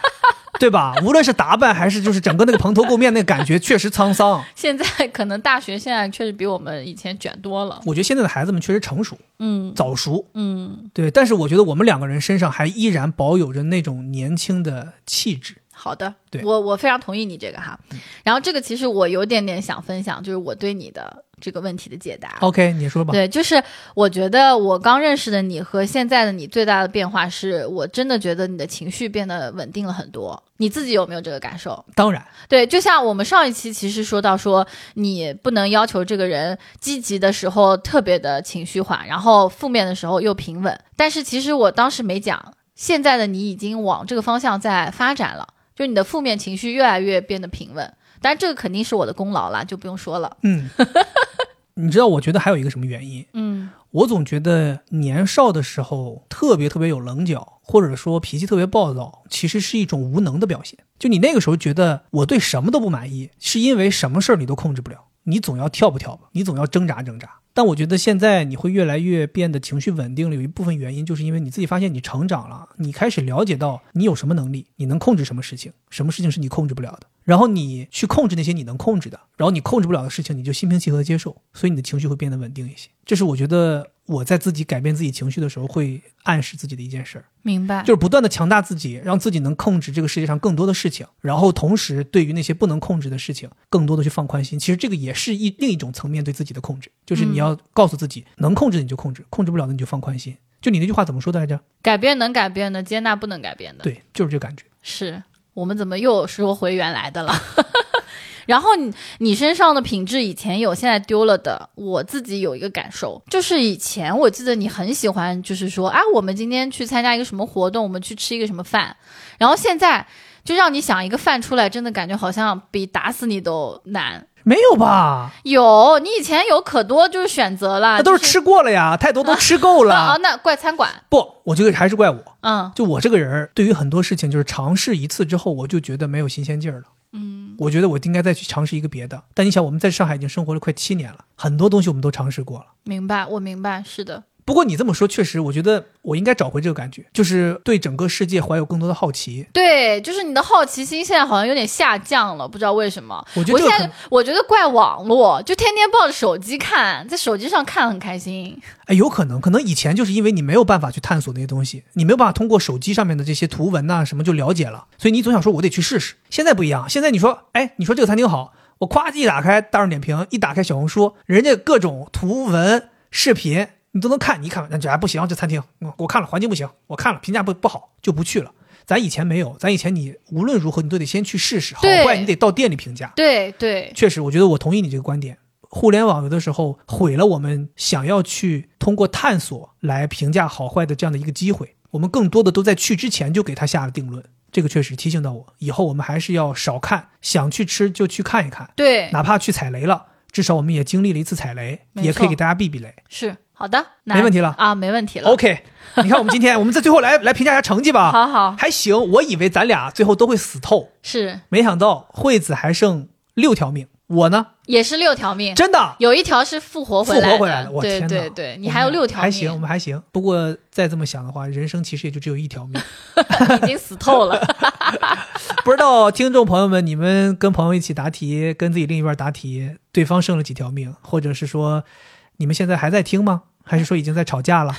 对吧？无论是打扮还是就是整个那个蓬头垢面那个感觉，确实沧桑。现在可能大学现在确实比我们以前卷多了。我觉得现在的孩子们确实成熟、嗯早熟，嗯，对。但是我觉得我们两个人身上还依然保有着那种年轻的气质。好的，对我我非常同意你这个哈。然后这个其实我有点点想分享，就是我对你的这个问题的解答。OK，你说吧。对，就是我觉得我刚认识的你和现在的你最大的变化是，我真的觉得你的情绪变得稳定了很多。你自己有没有这个感受？当然，对，就像我们上一期其实说到说，你不能要求这个人积极的时候特别的情绪化，然后负面的时候又平稳。但是其实我当时没讲，现在的你已经往这个方向在发展了，就你的负面情绪越来越变得平稳。当然，这个肯定是我的功劳啦，就不用说了。嗯，你知道，我觉得还有一个什么原因？嗯我总觉得年少的时候特别特别有棱角，或者说脾气特别暴躁，其实是一种无能的表现。就你那个时候觉得我对什么都不满意，是因为什么事儿你都控制不了，你总要跳吧跳吧，你总要挣扎挣扎。但我觉得现在你会越来越变得情绪稳定了，有一部分原因就是因为你自己发现你成长了，你开始了解到你有什么能力，你能控制什么事情，什么事情是你控制不了的，然后你去控制那些你能控制的，然后你控制不了的事情，你就心平气和地接受，所以你的情绪会变得稳定一些。这是我觉得我在自己改变自己情绪的时候会暗示自己的一件事儿。明白。就是不断的强大自己，让自己能控制这个世界上更多的事情，然后同时对于那些不能控制的事情，更多的去放宽心。其实这个也是一另一种层面对自己的控制，就是你要告诉自己，能控制的你就控制，控制不了的你就放宽心。就你那句话怎么说的来着？改变能改变的，接纳不能改变的。对，就是这感觉。是我们怎么又说回原来的了？然后你你身上的品质以前有，现在丢了的，我自己有一个感受，就是以前我记得你很喜欢，就是说啊，我们今天去参加一个什么活动，我们去吃一个什么饭，然后现在就让你想一个饭出来，真的感觉好像比打死你都难。没有吧？有，你以前有可多就是选择了，那都是吃过了呀，太多都吃够了。啊，那怪餐馆，不，我觉得还是怪我。嗯就我这个人，对于很多事情，就是尝试一次之后，我就觉得没有新鲜劲儿了。嗯，我觉得我应该再去尝试一个别的。但你想，我们在上海已经生活了快七年了，很多东西我们都尝试过了。明白，我明白，是的，不过你这么说，确实，我觉得我应该找回这个感觉，就是对整个世界怀有更多的好奇。对，就是你的好奇心现在好像有点下降了，不知道为什么。我觉我现在我觉得怪网络，就天天抱着手机看，在手机上看很开心。哎，有可能，可能以前就是因为你没有办法去探索那些东西，你没有办法通过手机上面的这些图文呐、什么就了解了，所以你总想说我得去试试。现在不一样，现在你说，哎，你说这个餐厅好，我咵一打开大众点评，一打开小红书，人家各种图文视频你都能看，你一看那这还不行，这餐厅，嗯我看了环境不行，我看了评价不不好，就不去了。咱以前没有，咱以前你无论如何你都得先去试试，好坏你得到店里评价。对对，确实，我觉得我同意你这个观点。互联网有的时候毁了我们想要去通过探索来评价好坏的这样的一个机会。我们更多的都在去之前就给他下了定论，这个确实提醒到我，以后我们还是要少看，想去吃就去看一看，对，哪怕去踩雷了，至少我们也经历了一次踩雷，也可以给大家避避雷。是好的，那没问题了啊，没问题了。OK，你看我们今天，我们在最后来来评价一下成绩吧。好好还行，我以为咱俩最后都会死透，是没想到惠子还剩六条命，我呢也是六条命，真的有一条是复活回来的，活回来了，我天哪！对对，你还有六条还行，我，们还行。不过再这么想的话，人生其实也就只有一条命。已经死透了。不知道听众朋友们，你们跟朋友一起答题，跟自己另一半答题，对方剩了几条命，或者是说你们现在还在听吗？还是说已经在吵架了？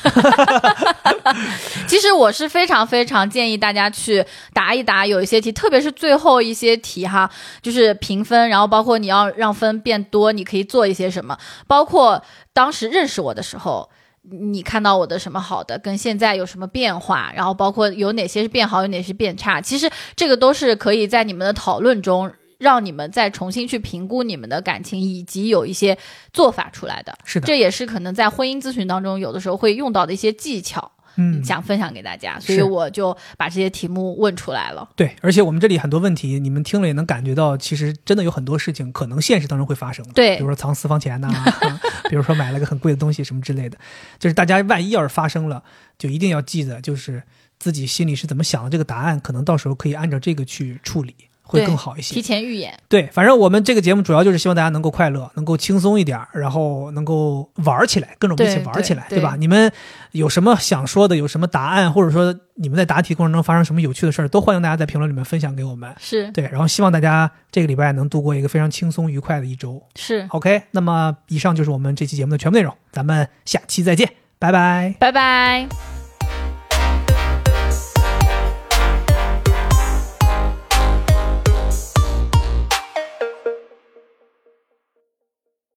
其实我是非常非常建议大家去答一答有一些题，特别是最后一些题哈，就是评分，然后包括你要让分变多，你可以做一些什么，包括当时认识我的时候。你看到我的什么好的，跟现在有什么变化，然后包括有哪些是变好，有哪些是变差，其实这个都是可以在你们的讨论中，让你们再重新去评估你们的感情，以及有一些做法出来的。是的，这也是可能在婚姻咨询当中有的时候会用到的一些技巧。嗯，想分享给大家，所以我就把这些题目问出来了。对。而且我们这里很多问题，你们听了也能感觉到，其实真的有很多事情可能现实当中会发生。对比如说藏私房钱呐、比如说买了个很贵的东西什么之类的，就是大家万一要是发生了，就一定要记得，就是自己心里是怎么想的，这个答案可能到时候可以按照这个去处理，会更好一些提。前预演，对，反正我们这个节目主要就是希望大家能够快乐，能够轻松一点儿，然后能够玩儿起来，跟着我们一起玩儿起来，对吧？你们有什么想说的，有什么答案，或者说你们在答题过程中发生什么有趣的事儿，都欢迎大家在评论里面分享给我们。是对，然后希望大家这个礼拜能度过一个非常轻松愉快的一周。是，OK，那么以上就是我们这期节目的全部内容，咱们下期再见，拜拜。拜拜。